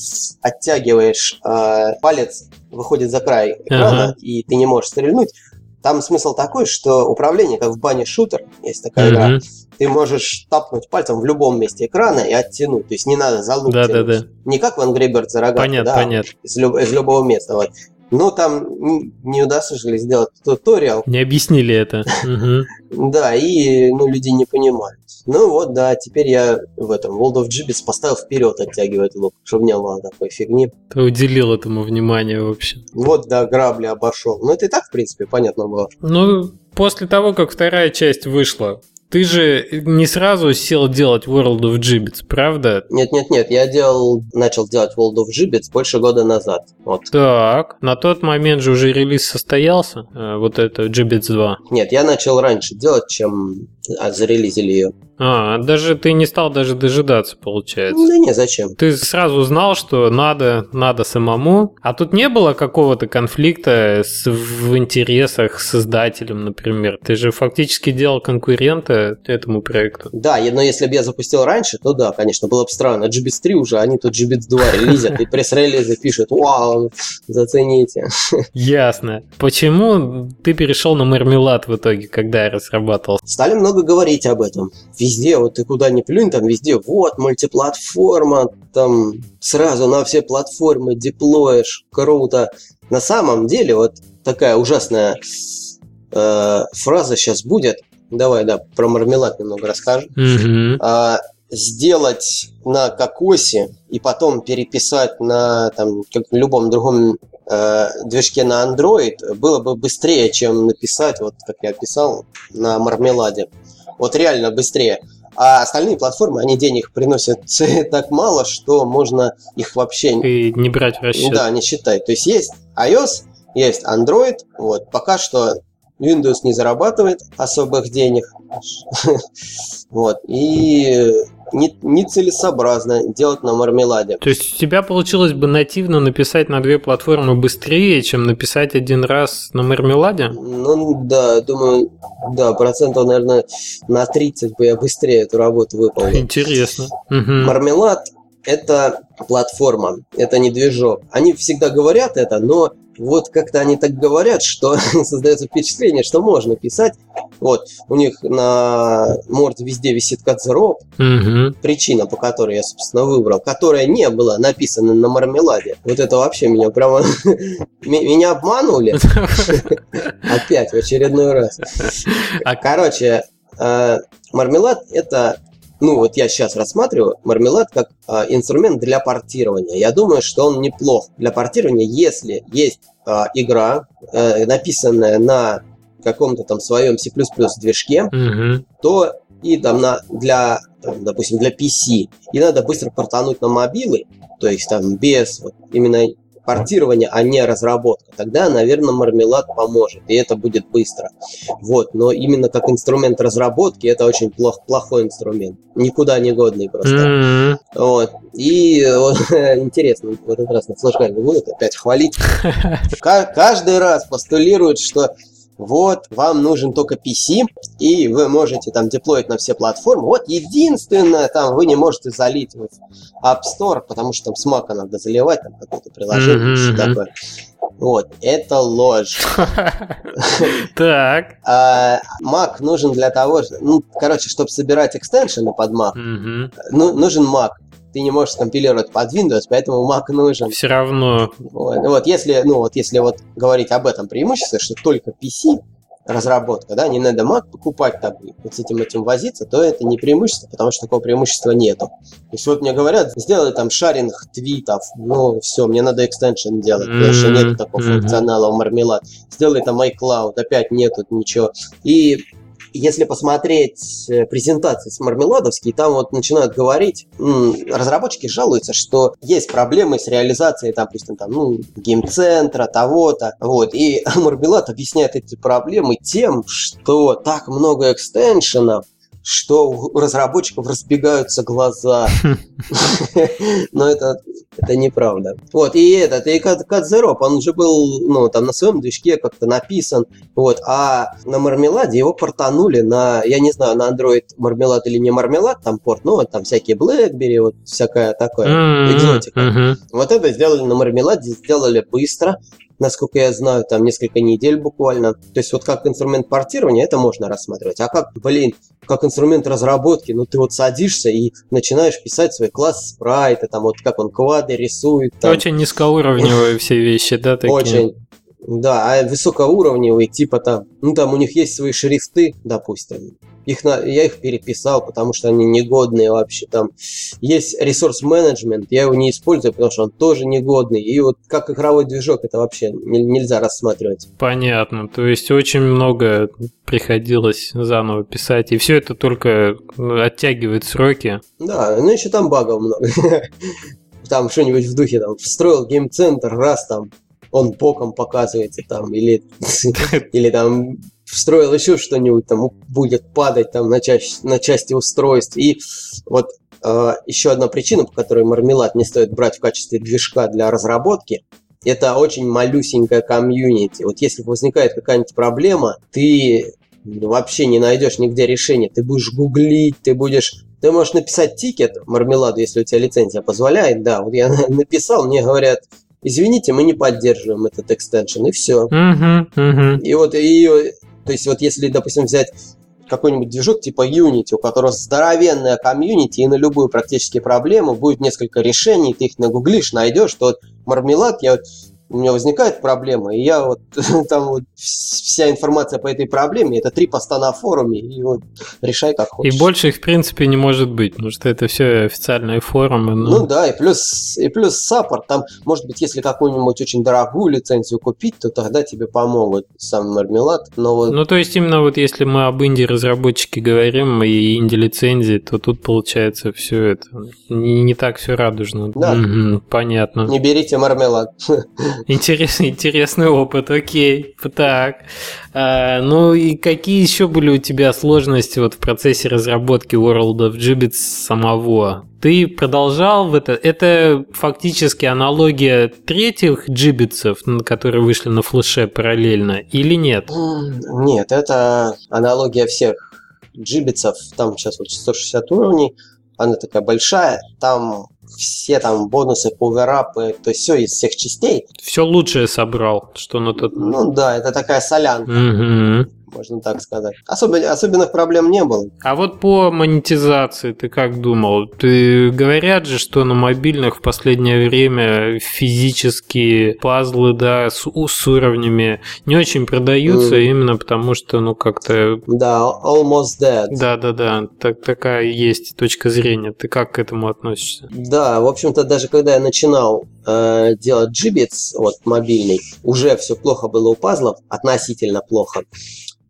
оттягиваешь а, палец, выходит за край экрана, и ты не можешь стрельнуть. Там смысл такой, что управление, как в Bunny Shooter, есть такая игра, ты можешь тапнуть пальцем в любом месте экрана и оттянуть. То есть не надо за лук Да, да, да. Не как в Angry Birds за рогатку, Понятно, да, понятно. Из, люб- из любого места. Вот. Но там н- не удосужились сделать туториал, Не объяснили это. Да, и ну, люди не понимают. Ну вот, да, теперь я в этом World of Gibbets поставил вперед оттягивать лук, чтобы не было такой фигни. Ты уделил этому внимание вообще. Вот, да, грабли обошел. Ну, это и так, в принципе, понятно было. Ну, после того, как вторая часть вышла, ты же не сразу сел делать World of Gibbets, правда? Нет-нет-нет, я делал, начал делать World of Gibbets больше года назад. Вот. Так, на тот момент же уже релиз состоялся, э, вот это Gibbets 2. Нет, я начал раньше делать, чем зарелизили ее. А, даже ты не стал даже дожидаться, получается. Да не, зачем? Ты сразу знал, что надо, надо самому, а тут не было какого-то конфликта с, в интересах с создателем, например. Ты же фактически делал конкурента этому проекту. Да, но если бы я запустил раньше, то да, конечно, было бы странно. GBITS 3 уже, они тут GBITS 2 релизят, и пресс-релизы пишут, вау, зацените. Ясно. Почему ты перешел на мармелад в итоге, когда я разрабатывал? Стали много говорить об этом. Везде, вот ты куда ни плюнь, там везде, вот, мультиплатформа, там сразу на все платформы деплоишь, круто. На самом деле, вот такая ужасная э, фраза сейчас будет. Давай, да, про мармелад немного расскажу. Мгм. А, сделать на кокосе и потом переписать на там, как любом другом движке на Android было бы быстрее, чем написать, вот как я писал, на мармеладе. Вот реально быстрее. А остальные платформы, они денег приносят [LAUGHS] так мало, что можно их вообще И не брать в расчет. да, не считать. То есть есть iOS, есть Android. Вот. Пока что Windows не зарабатывает особых денег. [LAUGHS] Вот. И не, нецелесообразно делать на мармеладе. То есть у тебя получилось бы нативно написать на две платформы быстрее, чем написать один раз на мармеладе? Ну да, думаю, да, процентов, наверное, на 30 бы я быстрее эту работу выполнил. Интересно. Мгм. Мармелад – это платформа, это не движок. Они всегда говорят это, но вот как-то они так говорят, что [LAUGHS] создается впечатление, что можно писать. Вот, у них на морде везде висит кадзероп, Мгм. причина, по которой я, собственно, выбрал, которая не была написана на мармеладе. Вот это вообще меня прямо... [LAUGHS] Меня обманули [LAUGHS] опять в очередной раз. А- Короче, э, мармелад это, ну вот я сейчас рассматриваю мармелад как э, инструмент для портирования. Я думаю, что он неплох для портирования, если есть э, игра, э, написанная на каком-то там своем C++ движке, Мгм. то и там на, для, там, допустим, для PC, и надо быстро портануть на мобилы, то есть там без вот именно портирования, а не разработка, тогда, наверное, мармелад поможет, и это будет быстро. Вот, но именно как инструмент разработки это очень плох, плохой инструмент, никуда не годный просто. М. Вот. И вот, [LAUGHS] интересно, в этот раз на флешгайме будут опять хвалить. [LAUGHS] Ка- Каждый раз постулируют, что вот, вам нужен только PC, и вы можете там деплоить на все платформы. Вот единственное, там вы не можете залить в App Store, потому что там с Mac надо заливать, там какое-то приложение, Мгм, что такое. Вот, это ложь. [LAUGHS] Так. А Mac нужен для того, ну, короче, чтобы собирать экстеншены под Mac, ну, нужен Mac. Ты не можешь скомпилировать под Windows, поэтому Mac нужен. Все равно. Вот, вот если, ну вот если вот говорить об этом преимуществе, что только PC разработка, да, не надо Mac покупать там и вот с этим этим возиться, то это не преимущество, потому что такого преимущества нету. То есть вот мне говорят, сделай там шаринг твитов, ну все, мне надо экстеншн делать, потому что Мгм, нету такого функционала в Marmelade. Сделай там iCloud, опять нету ничего. И если посмотреть э, презентации с мармеладовские, там вот начинают говорить, разработчики жалуются, что есть проблемы с реализацией, там, допустим, там, ну, геймцентра, того-то, вот, и [LAUGHS] мармелад объясняет эти проблемы тем, что так много экстеншенов, что у разработчиков разбегаются глаза. [LAUGHS] [LAUGHS] Но это, это неправда. Вот, и этот, и Кадзероп, он уже был, ну, там на своем движке как-то написан, вот, а на мармеладе его портанули на, я не знаю, на Android мармелад или не мармелад, там порт, ну, вот там всякие BlackBerry, вот всякое такое, М, экзотика. Вот это сделали на мармеладе, сделали быстро, насколько я знаю, там несколько недель буквально. То есть вот как инструмент портирования это можно рассматривать. А как, блин, как инструмент разработки, ну ты вот садишься и начинаешь писать свой класс спрайта, там вот как он квады рисует. Там. Очень низкоуровневые все вещи, да, такие? Очень. Да, а высокоуровневые, типа там, ну там у них есть свои шрифты, допустим, их на, я их переписал, потому что они негодные вообще. Там есть ресурс менеджмент, я его не использую, потому что он тоже негодный. И вот как игровой движок это вообще не, нельзя рассматривать. Понятно. То есть очень много приходилось заново писать, и все это только ну, оттягивает сроки. Да, ну еще там багов много. [LAUGHS] Там что-нибудь в духе, там, встроил геймцентр, раз там он боком показывается там, или, [LAUGHS] или там встроил еще что-нибудь, там будет падать там на, часть, на части устройств. И вот э, еще одна причина, по которой мармелад не стоит брать в качестве движка для разработки, это очень малюсенькая комьюнити. Вот если возникает какая-нибудь проблема, ты вообще не найдешь нигде решения. Ты будешь гуглить, ты будешь... Ты можешь написать тикет мармеладу, если у тебя лицензия позволяет. Да, вот я [LAUGHS] написал, мне говорят, извините, мы не поддерживаем этот extension, и все. Uh-huh, uh-huh. И вот и то есть вот если, допустим, взять какой-нибудь движок типа Unity, у которого здоровенная комьюнити, и на любую практически проблему будет несколько решений, ты их нагуглишь, найдешь, то вот мармелад, я вот у меня возникает проблема, и я вот [LAUGHS] там вот вся информация по этой проблеме, это три поста на форуме, и вот решай как хочешь. И больше их в принципе не может быть, потому что это все официальные форумы. Но... Ну да, и плюс, и плюс саппорт, там, может быть, если какую-нибудь очень дорогую лицензию купить, то тогда тебе помогут сам мармелад, но вот... Ну то есть именно вот если мы об инди-разработчике говорим и инди-лицензии, то тут получается все это не, не так все радужно. Да. Угу, понятно. Не берите мармелад. [LAUGHS] [LAUGHS] Интересный, интересный опыт, окей. Так. А, ну и какие еще были у тебя сложности вот в процессе разработки World of Gibbets самого? Ты продолжал в это? Это фактически аналогия третьих джибитсов, которые вышли на флеше параллельно, или нет? Нет, это аналогия всех джибитсов. Там сейчас вот 160 уровней, она такая большая. Там все там бонусы, пауэрапы, то есть все из всех частей. Все лучшее собрал, что на тот... Ну да, это такая солянка. Угу можно так сказать. Особо, особенных проблем не было. А вот по монетизации ты как думал? Ты говорят же, что на мобильных в последнее время физические пазлы, да, с, с уровнями не очень продаются, mm. именно потому что, ну, как-то... Да, almost dead. Да-да-да, так, такая есть точка зрения. Ты как к этому относишься? Да, в общем-то, даже когда я начинал э, делать Gibbets, вот мобильный, уже все плохо было у пазлов, относительно плохо.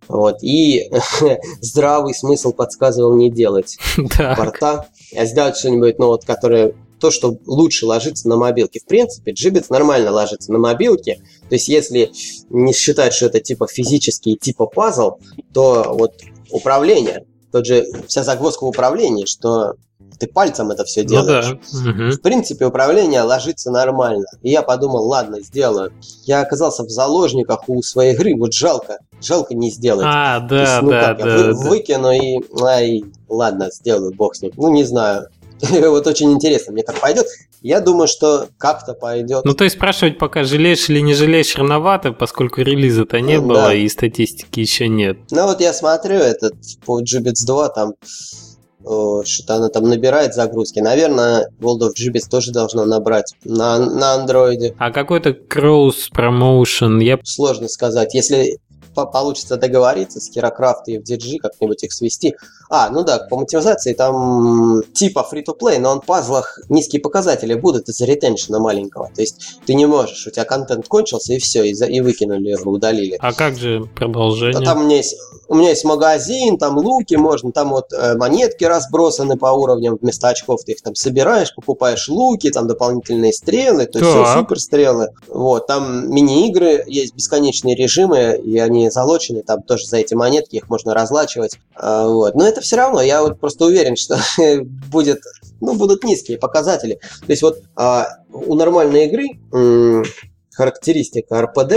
Вот. И [LAUGHS] здравый смысл подсказывал не делать [LAUGHS] порта, а сделать что-нибудь, ну вот, которое то, что лучше ложится на мобилке. В принципе, джибец нормально ложится на мобилке. То есть, если не считать, что это типа физический типа пазл, то вот управление, тот же вся загвоздка в управлении, что ты пальцем это все делаешь. Ну, да. угу. В принципе, управление ложится нормально. И я подумал, ладно, сделаю. Я оказался в заложниках у своей игры, вот жалко, жалко не сделать. А, да, есть, ну, да, как, да, я да. выкину и, ай, ладно, сделаю, бог с ним. Ну, не знаю. [LAUGHS] вот очень интересно, мне как пойдет. Я думаю, что как-то пойдет. Ну, то есть спрашивать пока жалеешь или не жалеешь рановато, поскольку релиза-то не ну, было да. и статистики еще нет. Ну, вот я смотрю этот по Jubits 2, там что-то она там набирает загрузки. Наверное, World of Gibbets тоже должна набрать на, на андроиде. А какой-то cross promotion? Я... Сложно сказать. Если получится договориться с Херокрафт и в DG, как-нибудь их свести. А, ну да, по мотивизации там типа free-to-play, но он в пазлах низкие показатели будут из-за ретеншена маленького. То есть ты не можешь, у тебя контент кончился и все, и, за, и выкинули его, удалили. А как же продолжение? А там у меня есть у меня есть магазин, там луки можно, там вот э, монетки разбросаны по уровням вместо очков, ты их там собираешь, покупаешь луки, там дополнительные стрелы, то есть все супер стрелы. Вот, там мини-игры, есть бесконечные режимы, и они залочены, там тоже за эти монетки их можно разлачивать. А, вот. Но это все равно, я вот просто уверен, что [LAUGHS] будет, ну, будут низкие показатели. То есть вот а, у нормальной игры характеристика РПД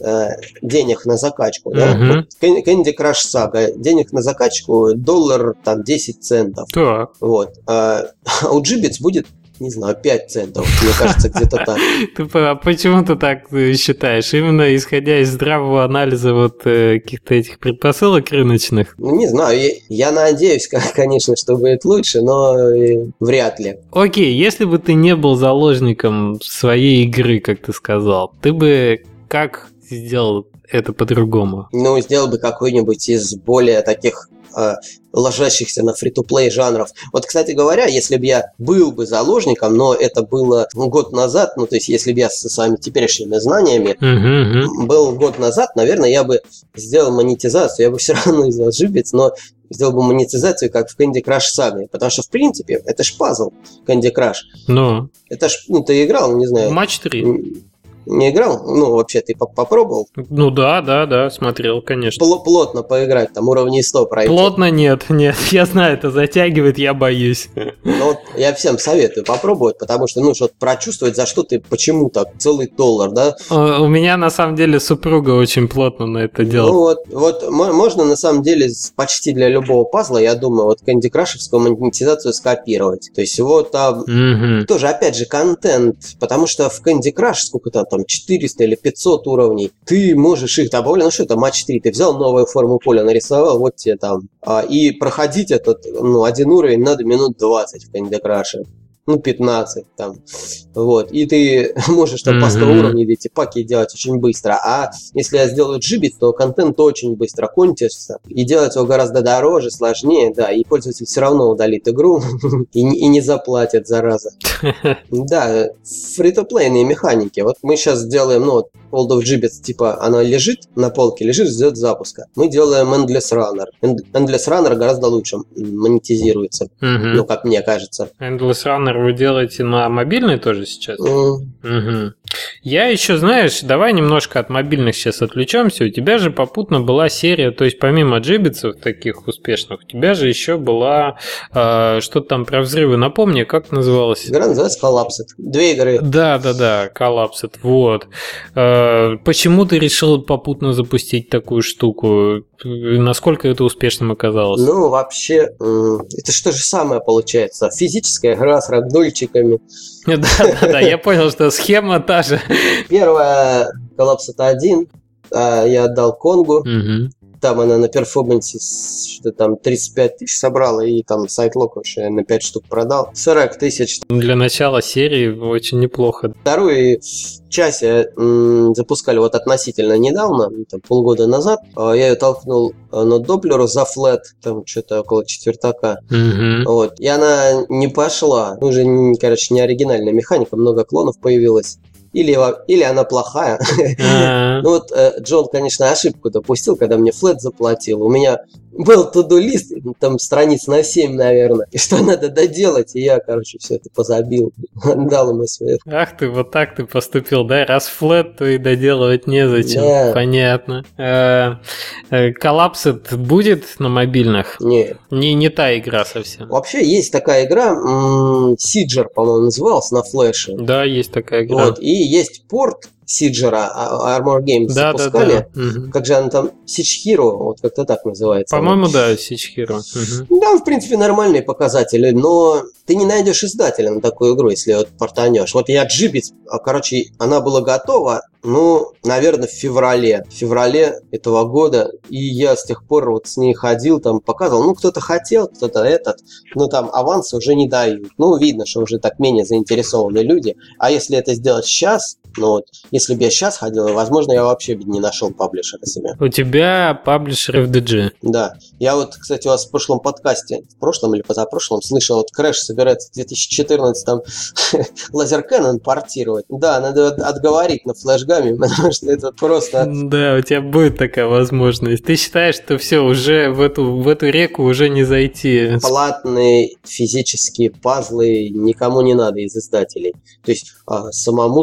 э, денег на закачку. Да? Uh-huh. Вот Candy Crush Saga, денег на закачку доллар там 10 центов. Так. Вот. А [LAUGHS] у Джибиц будет не знаю, 5 центов, мне кажется, где-то так. [LAUGHS] Ты, а почему ты так э, считаешь? Именно исходя из здравого анализа вот э, каких-то этих предпосылок рыночных? Ну, не знаю, я, я надеюсь, конечно, что будет лучше, но э, вряд ли. Окей, если бы ты не был заложником своей игры, как ты сказал, ты бы как сделал это по-другому? Ну, сделал бы какой-нибудь из более таких э, ложащихся на фри-то-плей жанров. Вот, кстати говоря, если бы я был бы заложником, но это было год назад, ну, то есть, если бы я со своими теперешними знаниями Угу, был год назад, наверное, я бы сделал монетизацию, я бы [LAUGHS] все равно взял жибец, но сделал бы монетизацию, как в Candy Crush Saga. Потому что, в принципе, это ж пазл Candy Crush. Ну, Это ж, ну, ты играл, не знаю, матч 3. Не играл? Ну, вообще, ты по- попробовал Ну да, да, да, смотрел, конечно. Пл- плотно поиграть, там уровней 100 пройти. Плотно нет, нет, [LAUGHS] я знаю, это затягивает, я боюсь. Ну, вот я всем советую попробовать, потому что, ну, что прочувствовать, за что ты почему-то целый доллар, да? У меня на самом деле супруга очень плотно на это Ну, делает. вот, вот мо- можно, на самом деле, почти для любого пазла, я думаю, вот Candy Crush'евскую монетизацию скопировать. То есть его там Мгм. тоже, опять же, контент, потому что в Candy Crush сколько там, там 400 или 500 уровней, ты можешь их добавлять, ну что это, матч 3, ты взял новую форму поля, нарисовал, вот тебе там, а, и проходить этот, ну, один уровень надо минут 20 в Candy Crush. Ну, 15 там. Вот. И ты [LAUGHS] можешь там по 100 Мгм. уровней эти паки делать очень быстро. А если я сделаю джибит, то контент очень быстро кончится. И делать его гораздо дороже, сложнее, да. И пользователь все равно удалит игру [LAUGHS] и, не- и не заплатит, зараза. [LAUGHS] Да, фри-то-плейные механики. Вот мы сейчас делаем, ну, вот World of Gibbets, типа, она лежит на полке, лежит, ждет запуска. Мы делаем Endless Runner. End- Endless Runner гораздо лучше монетизируется, Мгм. ну, как мне кажется. Endless Runner вы делаете на мобильной тоже сейчас? Мгм. Я еще, знаешь, давай немножко от мобильных сейчас отвлечемся. У тебя же попутно была серия, то есть помимо джибицев таких успешных, у тебя же еще была э, что-то там про взрывы. Напомни, как называлось? Игра называется Collapsed. Две игры. Да, да, да, Collapsed, вот. Э, почему ты решил попутно запустить такую штуку? И Насколько это успешным оказалось? Ну, вообще, м, это что же самое получается? Физическая игра с рагдольчиками. [LAUGHS] Да, да, да, я понял, что схема та же. Первая Collapsed 1 а, я отдал Конгу. Там она на перформансе с- что там 35 тысяч собрала, и там сайт-лок вообще на 5 штук продал. 40 тысяч. Для начала серии очень неплохо. Вторую часть м, запускали вот относительно недавно, ну, там, полгода назад. А, Я ее толкнул а, на доплеру за флет, там что-то около четвертака. Мгм. Вот. И она не пошла. Ну, уже, короче, не оригинальная механика, много клонов появилось. Или, или она плохая. А, [LAUGHS] Ну вот э, Джон, конечно, ошибку допустил, когда мне флет заплатил. У меня был туду-лист, там страниц на 7, наверное. И что надо доделать, и я, короче, все это позабил. [LAUGHS] Отдал ему свое. Ах ты, вот так ты поступил, да? Раз флет, то и доделывать незачем. Да. Понятно. Э, э, Collapsed будет на мобильных? Не. Не, не та игра совсем. Вообще есть такая игра, Сиджер, по-моему, назывался на флеше. Да, есть такая игра. Вот. И есть порт Сиджера, а- Armor Games да, да, запускали. да. Мгм. Как же она там? Hero, вот как-то так называется. По-моему, да, Сич Hero. Мгм. Да, в принципе, нормальные показатели, но ты не найдешь издателя на такую игру, если вот портанешь. Вот я Джибит, а, короче, она была готова, ну, наверное, в феврале. В феврале этого года. И я с тех пор вот с ней ходил, там показывал. Ну, кто-то хотел, кто-то этот. Но там авансы уже не дают. Ну, видно, что уже так менее заинтересованы люди. А если это сделать сейчас, ну вот, если бы я сейчас ходил, возможно, я вообще бы не нашел паблишера себе. У тебя паблишер FDG. Да. Я вот, кстати, у вас в прошлом подкасте, в прошлом или позапрошлом, слышал, вот Crash собирается в 2014-м лазер Canon портировать. Да, надо от- отговорить на флешгаме, [LAUGHS] потому что это просто... Да, у тебя будет такая возможность. Ты считаешь, что все, уже в эту, в эту реку уже не зайти? Платные физические пазлы никому не надо из издателей. То есть а, самому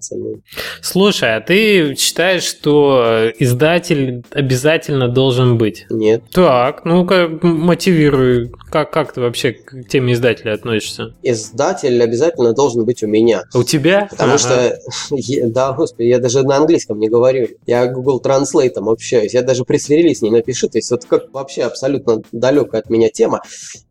запускаться. Ну, Слушай, а ты считаешь, что издатель обязательно должен быть? нет. Так, ну-ка, мотивируй. Как, как ты вообще к теме издателя относишься? Издатель обязательно должен быть у меня. У тебя? Потому Ага. что, [LAUGHS] да, господи, я даже на английском не говорю. Я Google Translate общаюсь. Я даже пресс-релиз не напишу. То есть вот как вообще абсолютно далекая от меня тема.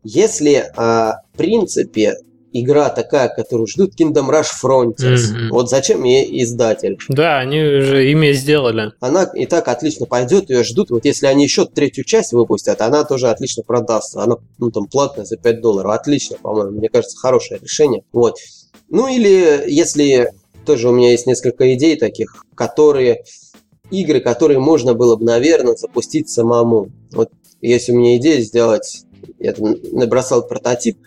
Если, а, в принципе, игра такая, которую ждут Kingdom Rush Frontiers. Мгм. Вот зачем ей издатель? Да, они уже имя сделали. Она и так отлично пойдет, ее ждут. Вот если они еще третью часть выпустят, она тоже отлично продастся. Она, ну, там, платная за 5 долларов. Отлично, по-моему. Мне кажется, хорошее решение. Вот. Ну, или если... Тоже у меня есть несколько идей таких, которые... Игры, которые можно было бы, наверное, запустить самому. Вот есть у меня идея сделать... Я набросал прототип.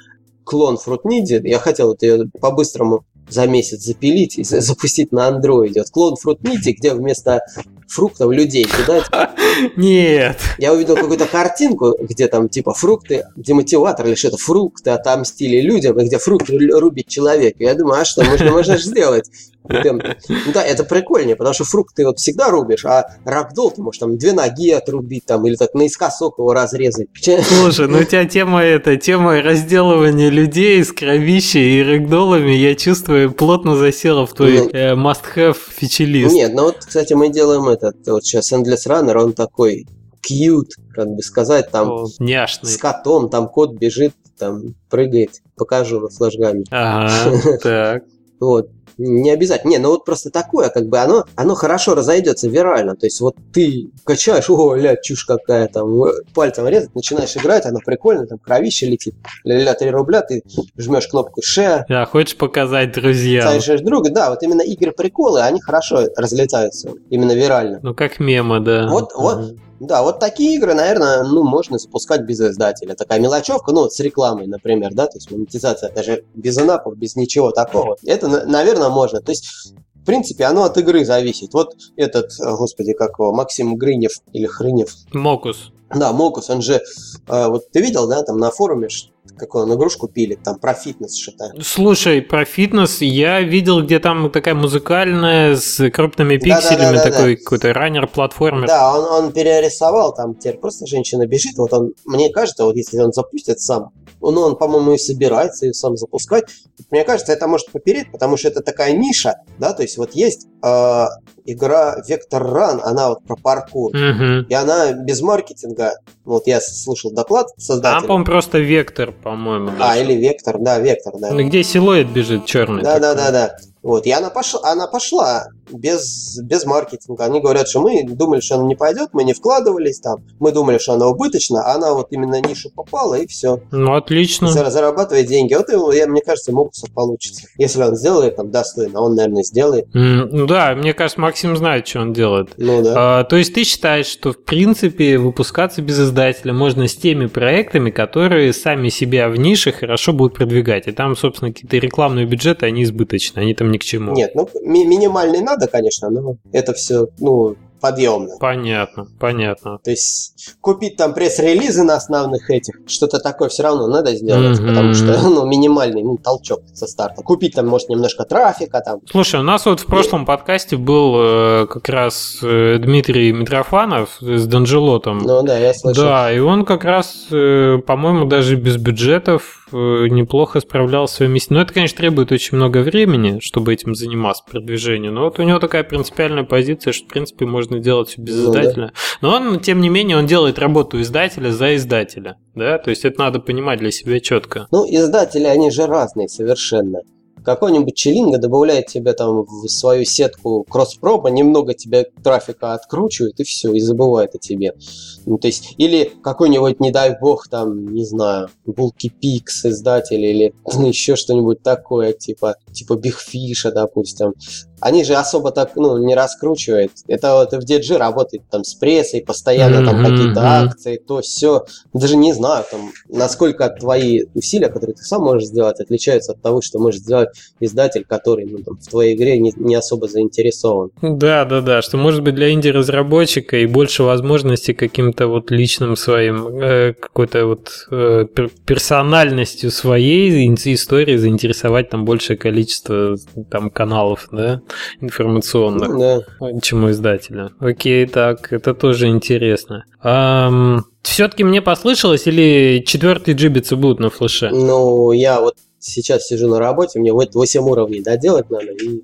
Клон Fruit Ninja. Я хотел вот ее по-быстрому за месяц запилить и за- запустить на андроиде. Вот клон Fruit Ninja, где вместо фруктов людей кидать [LAUGHS] Нет. я увидел какую-то картинку, где там типа фрукты, демотиватор или что-то, фрукты отомстили людям, и где фрукты ру- рубит человек. И я думаю, а что, можно, можно же сделать? Прям, ну да, это прикольнее, потому что фрукты вот всегда рубишь, а рагдол ты можешь там две ноги отрубить там, или так наискосок его разрезать. Слушай, ну у [LAUGHS] тебя тема это, тема разделывания людей с кровищей и рэгдолами, я чувствую, плотно засела в твой Ну. э, must-have фичи-лист. Нет, ну вот, кстати, мы делаем этот, вот сейчас Endless Runner, он такой cute, как бы сказать, там О, Няшный. с котом, там кот бежит, там прыгает, покажу флажгами. Ага, [LAUGHS] так. Вот. Не обязательно. Не, ну вот просто такое, как бы оно, оно хорошо разойдется вирально. То есть вот ты качаешь, о, ля, чушь какая там, э, пальцем резать, начинаешь играть, оно прикольно, там кровище летит. Ля-ля, 3 рубля, ты жмешь кнопку share, Да, хочешь показать друзьям? ставишь друга. Да, вот именно игры-приколы, они хорошо разлетаются, именно вирально. Ну, как мемы, да. Вот, вот. Да, вот такие игры, наверное, ну, можно запускать без издателя. Такая мелочевка, ну, вот с рекламой, например, да, то есть монетизация даже без инапов, без ничего такого. Это, на- наверное, можно. То есть, в принципе, оно от игры зависит. Вот этот, э, господи, как его, Максим Грынев или Хрынев, Мокус. да, Мокус, он же, э, вот ты видел, да, там на форуме, ш- какую он игрушку пилит, там про фитнес что-то. Слушай, про фитнес я видел, где там такая музыкальная с крупными пикселями, Да-да-да-да-да. такой какой-то раннер-платформер. Да, он, он перерисовал, там теперь просто женщина бежит, вот он, мне кажется, вот если он запустит сам, ну, он, по-моему, и собирается ее сам запускать, мне кажется, это может попереть, потому что это такая ниша, да, то есть вот есть э, игра Vector Run, она вот про паркур, Мгм. и она без маркетинга, вот я слушал доклад Там, создателя, по-моему, просто вектор, по-моему. а, даже. или Вектор, да, Вектор, да. Ну, Где силуэт бежит черный. Да, да, такой. да, да. Вот, и она пошла, она пошла без, без маркетинга. Они говорят, что мы думали, что она не пойдет, мы не вкладывались там, мы думали, что она убыточна, а она вот именно нишу попала, и все. Ну, отлично. Зарабатывает деньги. Вот, и, я, мне кажется, Мокусов получится. Если он сделает там достойно, он, наверное, сделает. М, Ну да, мне кажется, Максим знает, что он делает. Ну да. А, то есть ты считаешь, что в принципе выпускаться без издателя можно с теми проектами, которые сами себя в нише хорошо будут продвигать. И там, собственно, какие-то рекламные бюджеты, они избыточны, они там ни к чему. Нет, ну ми- минимальный надо, конечно, но это все, ну, подъемно. Понятно, понятно. То есть купить там пресс-релизы на основных этих, что-то такое все равно надо сделать, Мгм. потому что, ну, минимальный ну, толчок со старта. Купить там, может, немножко трафика там. Слушай, у нас вот в прошлом подкасте был э, как раз э, Дмитрий Митрофанов с Данжелотом. Ну да, я слышал. Да, и он как раз, э, по-моему, даже без бюджетов неплохо справлялся с своей миссией. Но это, конечно, требует очень много времени, чтобы этим заниматься, продвижением. Но вот у него такая принципиальная позиция, что, в принципе, можно делать все без Ну да. издателя. Но он, тем не менее, он делает работу издателя за издателя. Да, то есть это надо понимать для себя четко. Ну, издатели, они же разные совершенно. Какой-нибудь Челинга добавляет тебе там в свою сетку кросс-проба, немного тебе трафика откручивает и все, и забывает о тебе. Ну, то есть, или какой-нибудь, не дай бог, там, не знаю, Булки Пикс издатель или [CLEARS THROAT] еще что-нибудь такое, типа, типа Бигфиша, допустим. Они же особо так, ну, не раскручивают. Это вот в DG работает там с прессой, постоянно там Мгм, какие-то мгм. акции, то все. Даже не знаю, там, насколько твои усилия, которые ты сам можешь сделать, отличаются от того, что может сделать издатель, который ну, там, в твоей игре не, не особо заинтересован. Да, да, да, что может быть для инди-разработчика и больше возможностей каким-то вот личным своим, э, какой-то вот э, пер- персональностью своей истории заинтересовать там большее количество там каналов, да, информационных, Да. чем у издателя. Окей, так, это тоже интересно. все-таки мне послышалось, или четвертые джибицы будут на флеше? Ну, я вот сейчас сижу на работе, мне вот 8 уровней доделать надо, и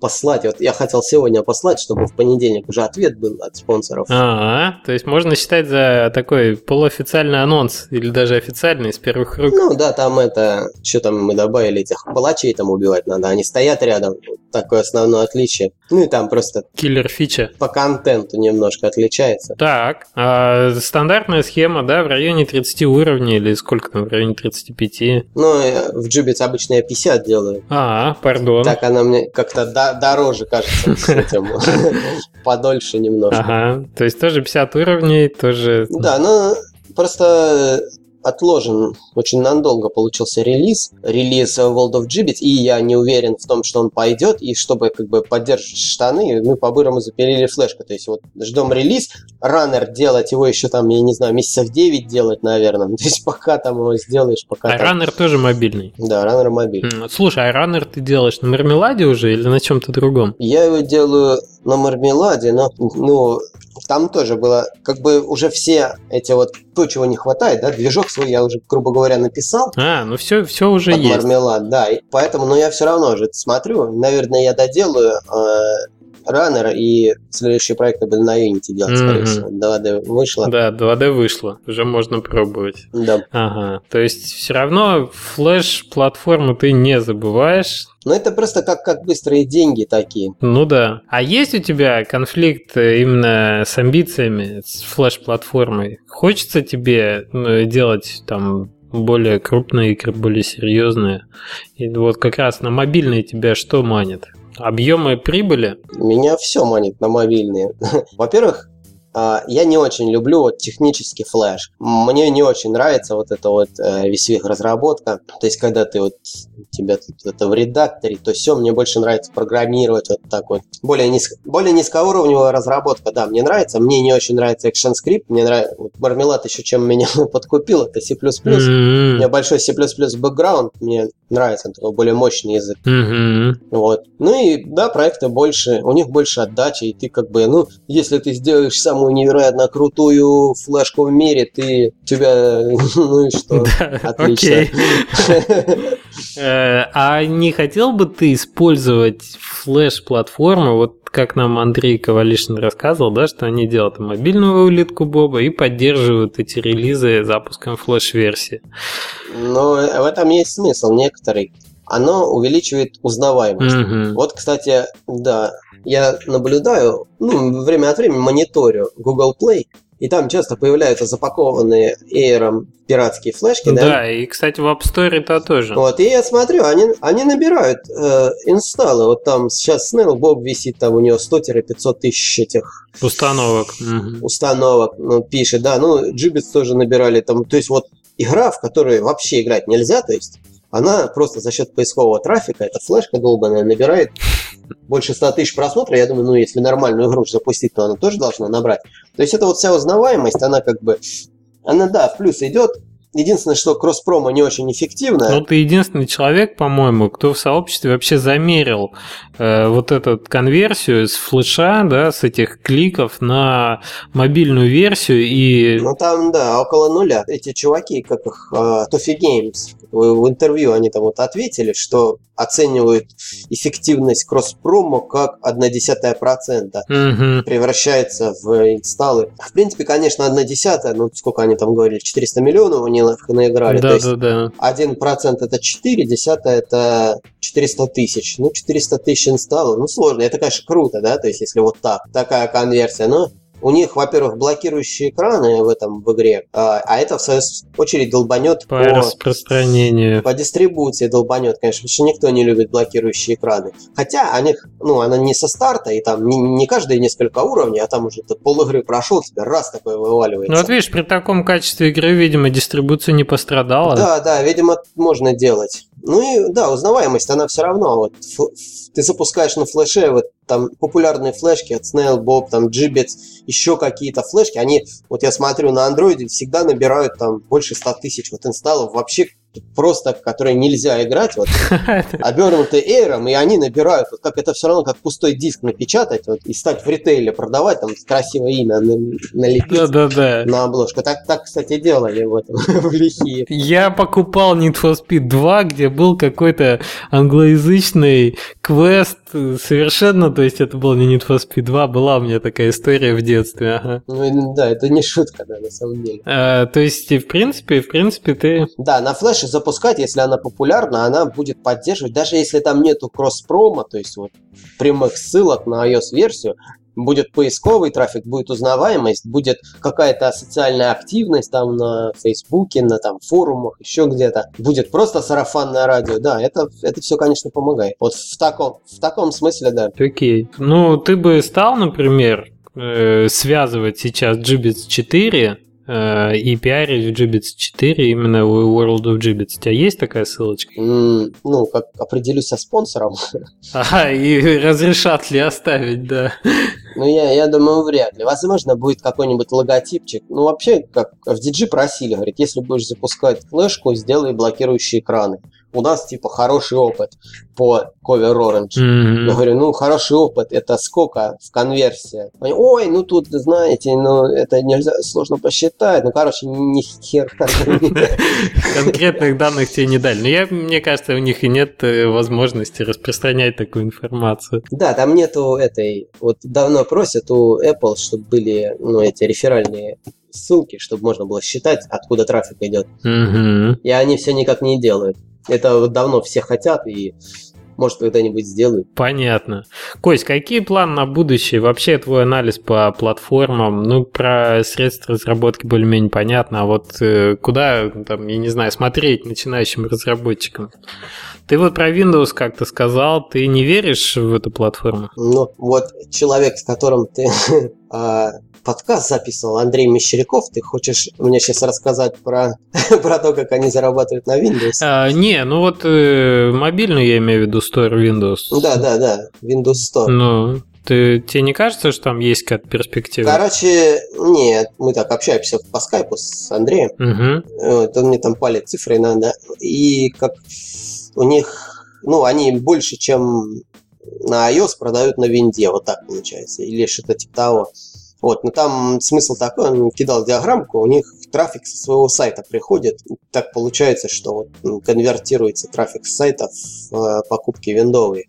послать. Вот я хотел сегодня послать, чтобы в понедельник уже ответ был от спонсоров. А, то есть можно считать за такой полуофициальный анонс или даже официальный из первых рук. Ну да, там это, что там мы добавили, этих палачей там убивать надо, они стоят рядом, такое основное отличие. Ну и там просто Киллер фича. по контенту немножко отличается. Так, а стандартная схема, да, в районе 30 уровней или сколько там, в районе 35? Ну, э, в Джубиц обычно я 50 делаю. А, пардон. Так она мне как-то до- дороже кажется. [LAUGHS] [LAUGHS] Подольше немножко. Ага, то есть тоже 50 уровней, тоже... Да, но просто отложен очень надолго получился релиз, релиз World of Gibbet, и я не уверен в том, что он пойдет, и чтобы как бы поддерживать штаны, мы по-бырому запилили флешку, то есть вот ждем релиз, раннер делать его еще там, я не знаю, месяцев 9 делать, наверное, [LAUGHS] то есть пока там его сделаешь, пока А там- раннер тоже мобильный. Да, раннер мобиль. М, Слушай, а раннер ты делаешь на мармеладе уже или на чем-то другом? Я его делаю на мармеладе, но ну, там тоже было, как бы уже все эти вот, то, чего не хватает, да, движок свой я уже, грубо говоря, написал А, ну все, все уже под есть. мармелад, да, и поэтому, но я все равно же смотрю, наверное, я доделаю э, раннер, и следующие проекты буду на Unity делать, скорее Мгм. всего, 2D вышло, Да, 2D вышло, уже можно пробовать. да. Ага, то есть все равно флеш-платформу ты не забываешь. Но это просто как, как быстрые деньги такие. Ну да. А есть у тебя конфликт э, именно с амбициями, с флеш-платформой? Хочется тебе ну, делать там более крупные игры, более серьезные? И вот как раз на мобильные тебя что манит? Объемы прибыли? Меня все манит на мобильные. [LAUGHS] Во-первых, я не очень люблю вот технический флеш. Мне не очень нравится вот эта вот э, весь их разработка. То есть, когда ты вот у тебя тут это в редакторе, то все, мне больше нравится программировать вот так вот. Более, низко, более низкоуровневая разработка, да, мне нравится. Мне не очень нравится ActionScript. Мне нравится, вот Мармелад еще чем меня [LAUGHS] подкупил, это C++. У М-м. меня большой C++ бэкграунд, мне нравится, такой более мощный язык. Мгм. Вот. Ну и да, проекты больше, у них больше отдачи, и ты как бы, ну, если ты сделаешь самую невероятно крутую флешку в мире, ты тебя, [LAUGHS] ну и что? Отлично. [LAUGHS] Э, А не хотел бы ты использовать флеш-платформу, вот как нам Андрей Ковалишин рассказывал, да, что они делают мобильную улитку Боба и поддерживают эти релизы запуском флеш-версии. Но в этом есть смысл некоторый. Оно увеличивает узнаваемость. Мгм. Вот, кстати, да, я наблюдаю, ну, время от времени мониторю Google Play, и там часто появляются запакованные Air пиратские флешки, да? Да, и, кстати, в App Store-то тоже. Вот, и я смотрю, они, они набирают э, инсталлы. Вот там сейчас Snell Bob висит, там у него 100-500 тысяч этих Установок. Установок, ну, пишет, да, ну, Gibbets тоже набирали там, то есть вот игра, в которой вообще играть нельзя, то есть она просто за счет поискового трафика, эта флешка долбанная, набирает больше 100 тысяч просмотров. Я думаю, ну, если нормальную игру запустить, то она тоже должна набрать. То есть это вот вся узнаваемость, она как бы, она, да, в плюс идет. Единственное, что кросс-промо не очень эффективно. Ну, ты единственный человек, по-моему, кто в сообществе вообще замерил э, вот эту конверсию с флеша, да, с этих кликов на мобильную версию и Ну там, да, около нуля. Эти чуваки, как их, а, Toffee Games, в, интервью они там вот ответили, что оценивают эффективность кросс-промо как 0,1%. Мгм. превращается в инсталлы. В принципе, конечно, 1 десятая, ну, сколько они там говорили, 400 миллионов они на- наиграли. То Да, есть да, да. 1% это 4, десятая это 400 тысяч. Ну, 400 тысяч инсталлов, ну, сложно. Это, конечно, круто, да, то есть, если вот так, такая конверсия. Но у них, во-первых, блокирующие экраны в этом в игре, а, а это, в свою очередь, долбанет По по, распространению. по дистрибуции долбанет, конечно, потому что никто не любит блокирующие экраны. Хотя они, ну, она не со старта, и там не, не каждые несколько уровней, а там уже ты пол игры прошел, тебе раз такое вываливается. Ну, вот видишь, при таком качестве игры, видимо, дистрибуция не пострадала. Да, да, видимо, можно делать. Ну и да, узнаваемость, она все равно. Вот, ты запускаешь на флеше вот там популярные флешки от Snail Bob, там Gibbets, еще какие-то флешки, они, вот я смотрю на андроиде, всегда набирают там больше 100 тысяч вот инсталлов. Вообще просто, которые нельзя играть, вот, [LAUGHS] обернуты эйром, и они набирают, вот как это все равно, как пустой диск напечатать, вот, и стать в ритейле продавать, там, красивое имя налепить да, да, да. на обложку. Так, так, кстати, делали в этом, [LAUGHS] в лихие. Я покупал Need for Speed 2, где был какой-то англоязычный квест, совершенно, то есть это был не Need for Speed 2, была у меня такая история в детстве. Ага. Ну да, это не шутка, да, на самом деле. А, то есть, в принципе, в принципе, ты... Да, на флеше запускать, если она популярна, она будет поддерживать, даже если там нету кросс-промо, то есть вот прямых ссылок на iOS-версию, будет поисковый трафик, будет узнаваемость, будет какая-то социальная активность там на Фейсбуке, на там форумах, еще где-то. Будет просто сарафанное радио. Да, это, это все, конечно, помогает. Вот в таком, в таком смысле, да. Окей. Ну, ты бы стал, например, э, связывать сейчас Gibbets 4 Э, и пиарить в Gibbets 4 именно в World of Gibbets. У тебя есть такая ссылочка? Mm, ну, как определюсь со спонсором. Ага, и [LAUGHS] разрешат ли оставить, да. Ну, я, я думаю, вряд ли. Возможно, будет какой-нибудь логотипчик. Ну, вообще, как в DG просили, говорит, если будешь запускать флешку, сделай блокирующие экраны у нас типа хороший опыт по Cover Orange. Mm-hmm. Я говорю, ну хороший опыт, это сколько в конверсии? Они, Ой, ну тут, знаете, ну это нельзя, сложно посчитать. Ну, короче, ни хер. [LAUGHS] Конкретных данных тебе не дали. Но я, мне кажется, у них и нет э, возможности распространять такую информацию. Да, там нету этой... Вот давно просят у Apple, чтобы были ну, эти реферальные ссылки, чтобы можно было считать, откуда трафик идет. Угу. И они все никак не делают. Это давно все хотят и может, когда-нибудь сделают. Понятно. Кость, какие планы на будущее? Вообще твой анализ по платформам, ну, про средства разработки более-менее понятно, а вот э, куда, там, я не знаю, смотреть начинающим разработчикам? Ты вот про Windows как-то сказал, ты не веришь в эту платформу? Ну, вот человек, с которым ты [LAUGHS] а, подкаст записывал Андрей Мещеряков. Ты хочешь мне сейчас рассказать про, [LAUGHS] про то, как они зарабатывают на Windows? А, не, ну вот э, мобильную я имею в виду Store Windows. Да, да, да, Windows Store. Ну, ты, тебе не кажется, что там есть какая-то перспектива? Короче, нет, мы так общаемся по скайпу с Андреем. Угу. Вот, он мне там палит цифры иногда. И как у них, ну, они больше, чем на iOS продают на винде, вот так получается, или что-то типа того. Вот, но там смысл такой, он кидал диаграммку, у них трафик со своего сайта приходит. Так получается, что вот ну, конвертируется трафик с сайта в э, покупки виндовые.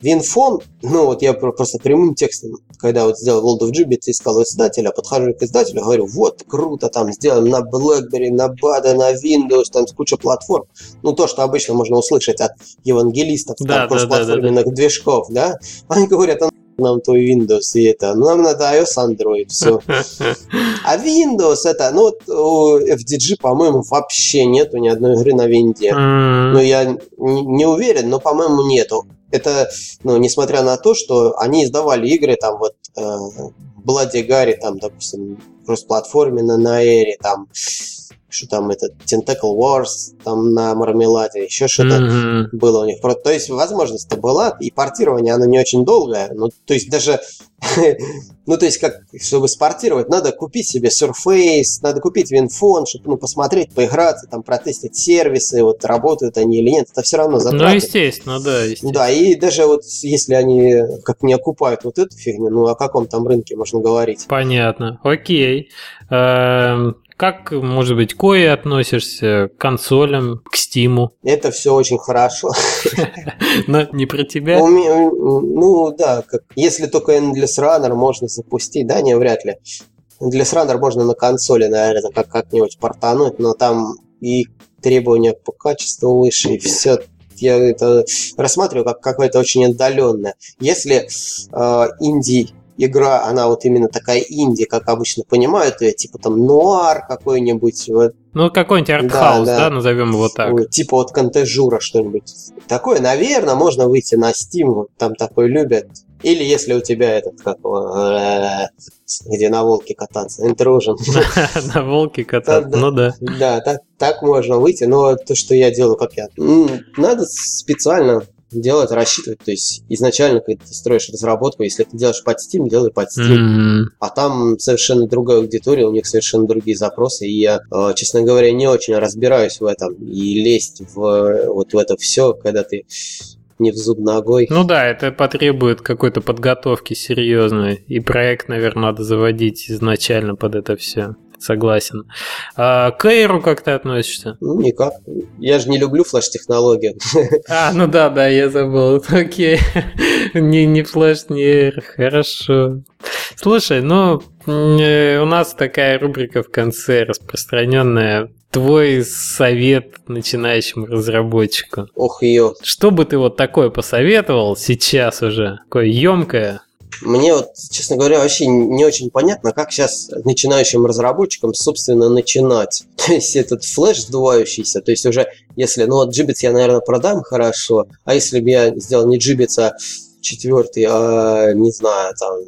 Винфон, ну вот я просто прямым текстом, когда вот сделал World of Gibbet, искал издателя, подхожу к издателю, говорю, вот, круто, там сделаем на BlackBerry, на BAD, на Windows, там куча платформ. Ну, то, что обычно можно услышать от евангелистов, да, там, да, платформенных да, да, движков, да. Они говорят, нам твой Windows и это. Ну, нам надо iOS, Android, все. [LAUGHS] А Windows это, ну, вот у FDG, по-моему, вообще нету ни одной игры на винде. Ну, я не уверен, но, по-моему, нету. Это, ну, несмотря на то, что они издавали игры, там, вот, э, Bloody Гарри, там, допустим, кросс-платформе на, на Эре, там, что там этот Tentacle Wars там на мармеладе, еще что-то mm-hmm. было у них. То есть возможность-то была, и портирование оно не очень долгое. Ну, то есть даже, [LAUGHS] ну, то есть как, чтобы спортировать, надо купить себе Surface, надо купить WinPhone, чтобы ну, посмотреть, поиграться, там, протестить сервисы, вот работают они или нет, это все равно затраты. Ну, естественно, да. Естественно. Да, и даже вот если они как не окупают вот эту фигню, ну, о каком там рынке можно говорить? Понятно, окей. Эм, как, может быть, к Кое относишься, к консолям, к Стиму? Это все очень хорошо. [LAUGHS] Но не про тебя? Ну да, если только Endless Runner можно запустить, да, не, вряд ли. Endless Runner можно на консоли, наверное, как- как-нибудь портануть, но там и требования по качеству выше, и все я это рассматриваю как какое-то очень отдаленное. Если э, инди игра, она вот именно такая инди, как обычно понимают ее, типа там нуар какой-нибудь. Вот. Ну, какой-нибудь артхаус, да, да. да, назовем его так. Типа вот Кантежура что-нибудь. Такое, наверное, можно выйти на Steam, вот там такой любят. Или если у тебя этот, как э, где на волке кататься, интружен. [LAUGHS] На волке кататься, ну да. Да, так можно выйти, но то, что я делаю, как я. Надо специально делать, рассчитывать. То есть изначально, когда ты строишь разработку, если ты делаешь под Steam, делай под Steam. М, А там совершенно другая аудитория, у них совершенно другие запросы. И я, э, честно говоря, не очень разбираюсь в этом. И лезть в вот в это все, когда ты не в зуб ногой. Ну да, это потребует какой-то подготовки серьезной. И проект, наверное, надо заводить изначально под это все. Согласен. А к Эйру как ты относишься? Ну, никак. Я же не люблю флеш-технологии. [LAUGHS] А, ну да, да, я забыл. Окей. Не, не флеш, не Эйр. Хорошо. Слушай, ну, э, у нас такая рубрика в конце распространенная. Твой совет начинающему разработчику. Ох, ее. Что бы ты вот такое посоветовал сейчас уже? Такое емкое. Мне вот, честно говоря, вообще не очень понятно, как сейчас начинающим разработчикам, собственно, начинать. [LAUGHS] То есть этот флеш сдувающийся, то есть уже, если, ну вот Gibbets я, наверное, продам хорошо, а если бы я сделал не Gibbets, а четвертый, а, не знаю, там,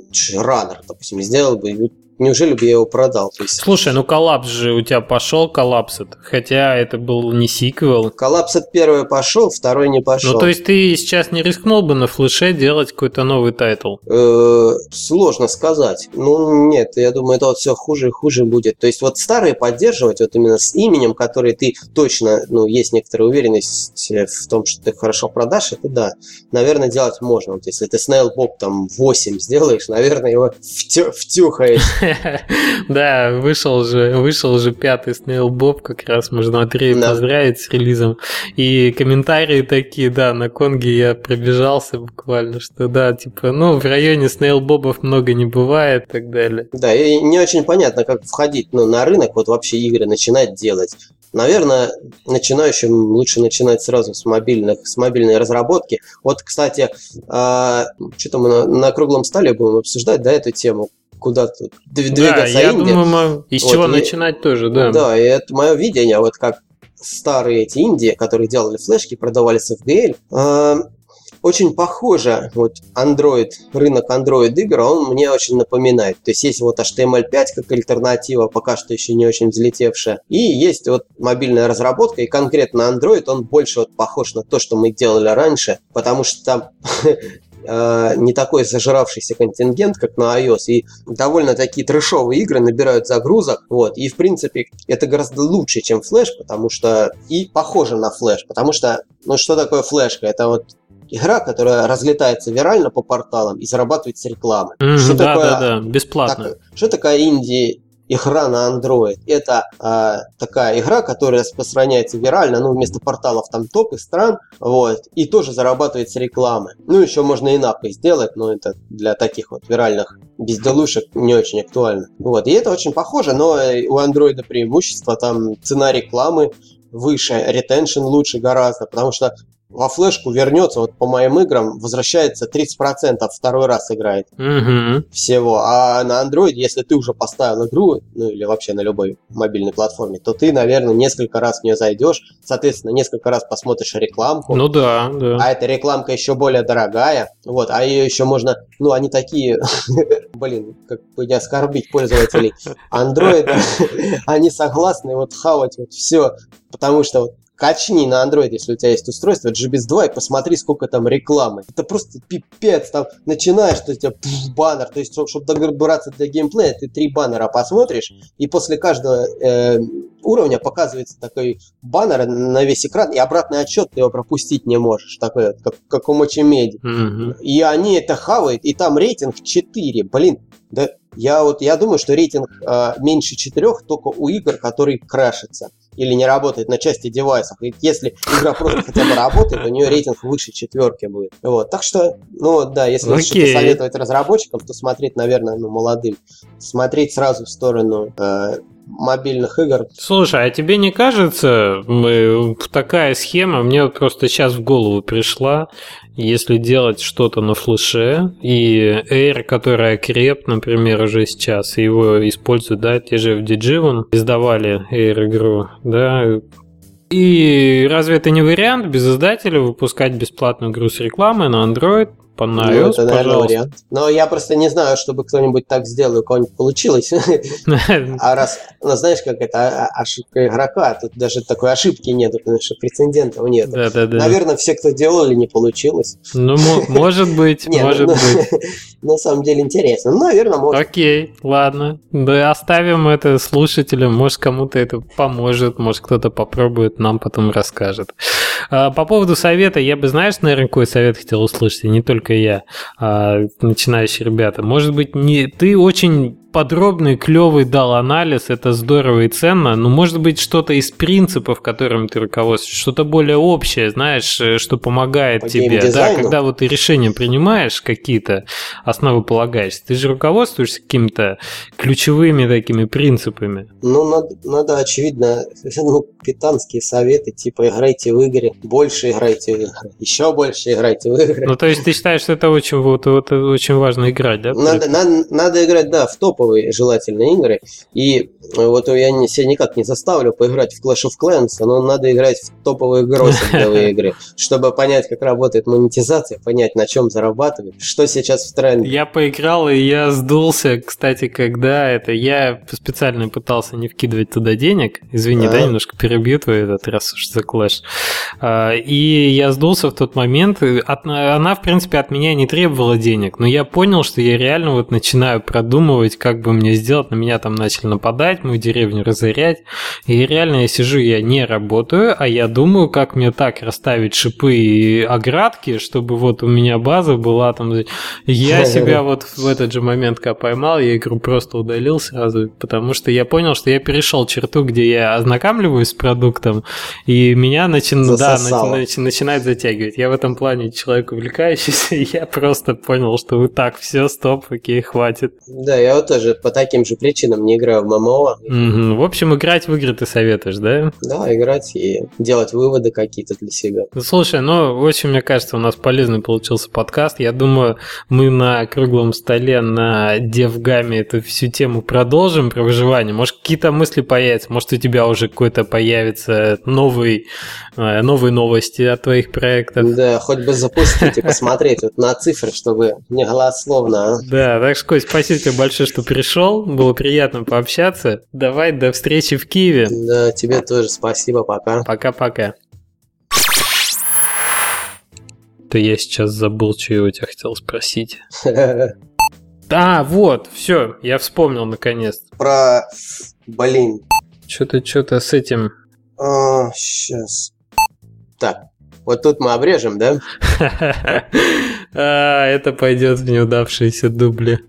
runner, допустим, сделал бы, неужели бы я его продал? То есть Слушай, ну коллапс же у тебя пошел, коллапс это. Хотя это был не сиквел. коллапс от первый пошел, второй не пошел. Ну, то есть ты сейчас не рискнул бы на флеше делать какой-то новый title? Э, сложно сказать. Ну, нет, я думаю, это вот все хуже и хуже будет. То есть вот старые поддерживать вот именно с именем, который ты точно, ну, есть некоторая уверенность в том, что ты хорошо продашь, это да, наверное, делать можно. Вот если ты Snailbob там 8 сделаешь, наверное, его втю- втюхаешь. [LAUGHS] Да, вышел же, вышел же пятый Snail Bob, как раз можно Андрея Да. поздравить с релизом. И комментарии такие, да, на Конге я пробежался буквально, что да, типа, ну, в районе Snail Бобов много не бывает и так далее. Да, и не очень понятно, как входить ну, на рынок, вот вообще игры начинать делать. Наверное, начинающим лучше начинать сразу с мобильных, с мобильной разработки. Вот, кстати, что-то мы на, на круглом столе будем обсуждать, да, эту тему, куда тут дв- Да, двигаться я Индия. думаю, мы- из Вот, чего и- начинать тоже, да. Да, и это мое видение, вот как старые эти Индии, которые делали флешки, продавали с FGL, э, очень похоже, вот Android, рынок Android игр, он мне очень напоминает. То есть есть вот HTML5 как альтернатива, пока что еще не очень взлетевшая, и есть вот мобильная разработка, и конкретно Android, он больше вот похож на то, что мы делали раньше, потому что там [LAUGHS] э, не такой зажравшийся контингент, как на iOS, и довольно такие трешовые игры набирают загрузок, вот, и в принципе это гораздо лучше, чем флеш, потому что и похоже на флеш, потому что, ну что такое флешка? Это вот игра, которая разлетается вирально по порталам и зарабатывает с рекламы. Мгм, Что да, такое- да, да, бесплатно. так, что такая инди игра на Android? Это а, такая игра, которая распространяется вирально, ну, вместо порталов там топы стран, вот, и тоже зарабатывает с. Ну, еще можно и напой сделать, но это для таких вот виральных безделушек не очень актуально. Вот, и это очень похоже, но э, у Android преимущество, там цена рекламы выше, ретеншн лучше гораздо, потому что во флешку вернется, вот по моим играм, возвращается 30% второй раз играет Мгм. всего. А на Android, если ты уже поставил игру, ну или вообще на любой мобильной платформе, то ты, наверное, несколько раз в нее зайдешь, соответственно, несколько раз посмотришь рекламку. Ну да, да. А эта рекламка еще более дорогая, вот, а ее еще можно, ну, они такие, [LAUGHS] блин, как бы не оскорбить пользователей Android, [LAUGHS] они согласны вот хавать вот все, потому что вот качни на Android, если у тебя есть устройство, GBS 2, и посмотри, сколько там рекламы. Это просто пипец, там начинаешь, то есть у тебя пф, баннер, то есть, чтобы добраться до геймплея, ты три баннера посмотришь, и после каждого э, уровня показывается такой баннер на весь экран, и обратный отчет ты его пропустить не можешь, такой вот, как, как у Мочемеди. Мгм. И они это хавают, и там рейтинг 4. Блин, да я вот я думаю, что рейтинг э, меньше 4 только у игр, которые крашатся или не работает на части девайсов. И если игра просто хотя бы работает, у нее рейтинг выше четверки будет. Вот. Так что, ну да, если Окей. что-то советовать разработчикам, то смотреть, наверное, ну, молодым. Смотреть сразу в сторону э, мобильных игр. Слушай, а тебе не кажется, мы, такая схема мне просто сейчас в голову пришла, если делать что-то на флеше, и Air, которая креп, например, уже сейчас, его используют, да, те же в Digimon издавали Air игру, да, и разве это не вариант без издателя выпускать бесплатную игру с рекламой на Android, по на Ну, iOS, это, наверное, пожалуйста. вариант. Но я просто не знаю, чтобы кто-нибудь так сделал, у кого-нибудь получилось. [LAUGHS] А раз, ну, знаешь, как это а- ошибка игрока, тут даже такой ошибки нет, потому что прецедентов нет. Да, да, да. Наверное, все, кто делали, не получилось. Ну, мо- [LAUGHS] может быть, Не, может ну, быть. [LAUGHS] На самом деле интересно. Ну, наверное, может. Окей, ладно. Да оставим это слушателям. Может, кому-то это поможет, может, кто-то попробует, нам потом расскажет. А, По поводу совета, я бы, знаешь, наверное, какой совет хотел услышать, и не только я, а начинающие ребята. Может быть, не ты очень подробный, клевый дал анализ, это здорово и ценно, но может быть что-то из принципов, которыми ты руководствуешься, что-то более общее, знаешь, э, что помогает По тебе. Да, когда вот ты решения принимаешь какие-то, основополагаешься, ты же руководствуешься какими-то ключевыми такими принципами. Ну, надо, надо, очевидно, [LAUGHS] ну, питанские советы, типа, играйте в игры, больше играйте в игры, еще больше играйте в игры. Ну, то есть ты считаешь, что это очень, вот, вот, очень важно играть, да? Надо, надо, надо играть, да, в топовые желательно игры. И вот я не, себя никак не заставлю поиграть в Clash of Clans, но надо играть в топовые гроссинговые [LAUGHS] игры, чтобы понять, как работает монетизация, понять, на чем зарабатывать, что сейчас в тренде. Я поиграл, и я сдулся, кстати, когда это... Я специально пытался не вкидывать туда денег. Извини, А. да, немножко перебью твой этот раз уж за клэш. А, И я сдулся в тот момент. Она, в принципе, от меня не требовала денег, но я понял, что я реально вот начинаю продумывать, как бы мне сделать. На меня там начали нападать, мою деревню разорять. И реально я сижу, я не работаю, а я думаю, как мне так расставить шипы и оградки, чтобы вот у меня база была там... Я себя вот в этот же момент, когда поймал, я игру просто удалил сразу, потому что я понял, что я перешел черту, где я ознакомливаюсь с продуктом, и меня начи- да, Засосало. начи- начи- начинает затягивать. Я в этом плане человек увлекающийся, [LAUGHS] и я просто понял, что вот так, все, стоп, окей, хватит. Да, я вот тоже по таким же причинам не играю в ММО. Мгм. В общем, играть в игры ты советуешь, да? Да, играть и делать выводы какие-то для себя. Ну, Слушай, ну, очень, мне кажется, у нас полезный получился подкаст. Я думаю, мы на круглом столе на Девгаме эту всю тему продолжим про выживание. Может, какие-то мысли появятся, может, у тебя уже какой-то появится новый, э, новые новости от твоих проектов. Да, хоть бы запустить и [LAUGHS] посмотреть вот на цифры, чтобы не голословно. а. Да, так что, Кость, спасибо тебе большое, что пришел. Было приятно пообщаться. Давай, до встречи в Киеве. Да, тебе тоже спасибо, пока. Пока-пока. Да я сейчас забыл, что я у тебя хотел спросить. [LAUGHS] А, вот, все, я вспомнил наконец. Про, блин, Что-то, что-то с этим. сейчас. Так, вот тут мы обрежем, да? [LAUGHS] А, это пойдет в неудавшиеся дубли.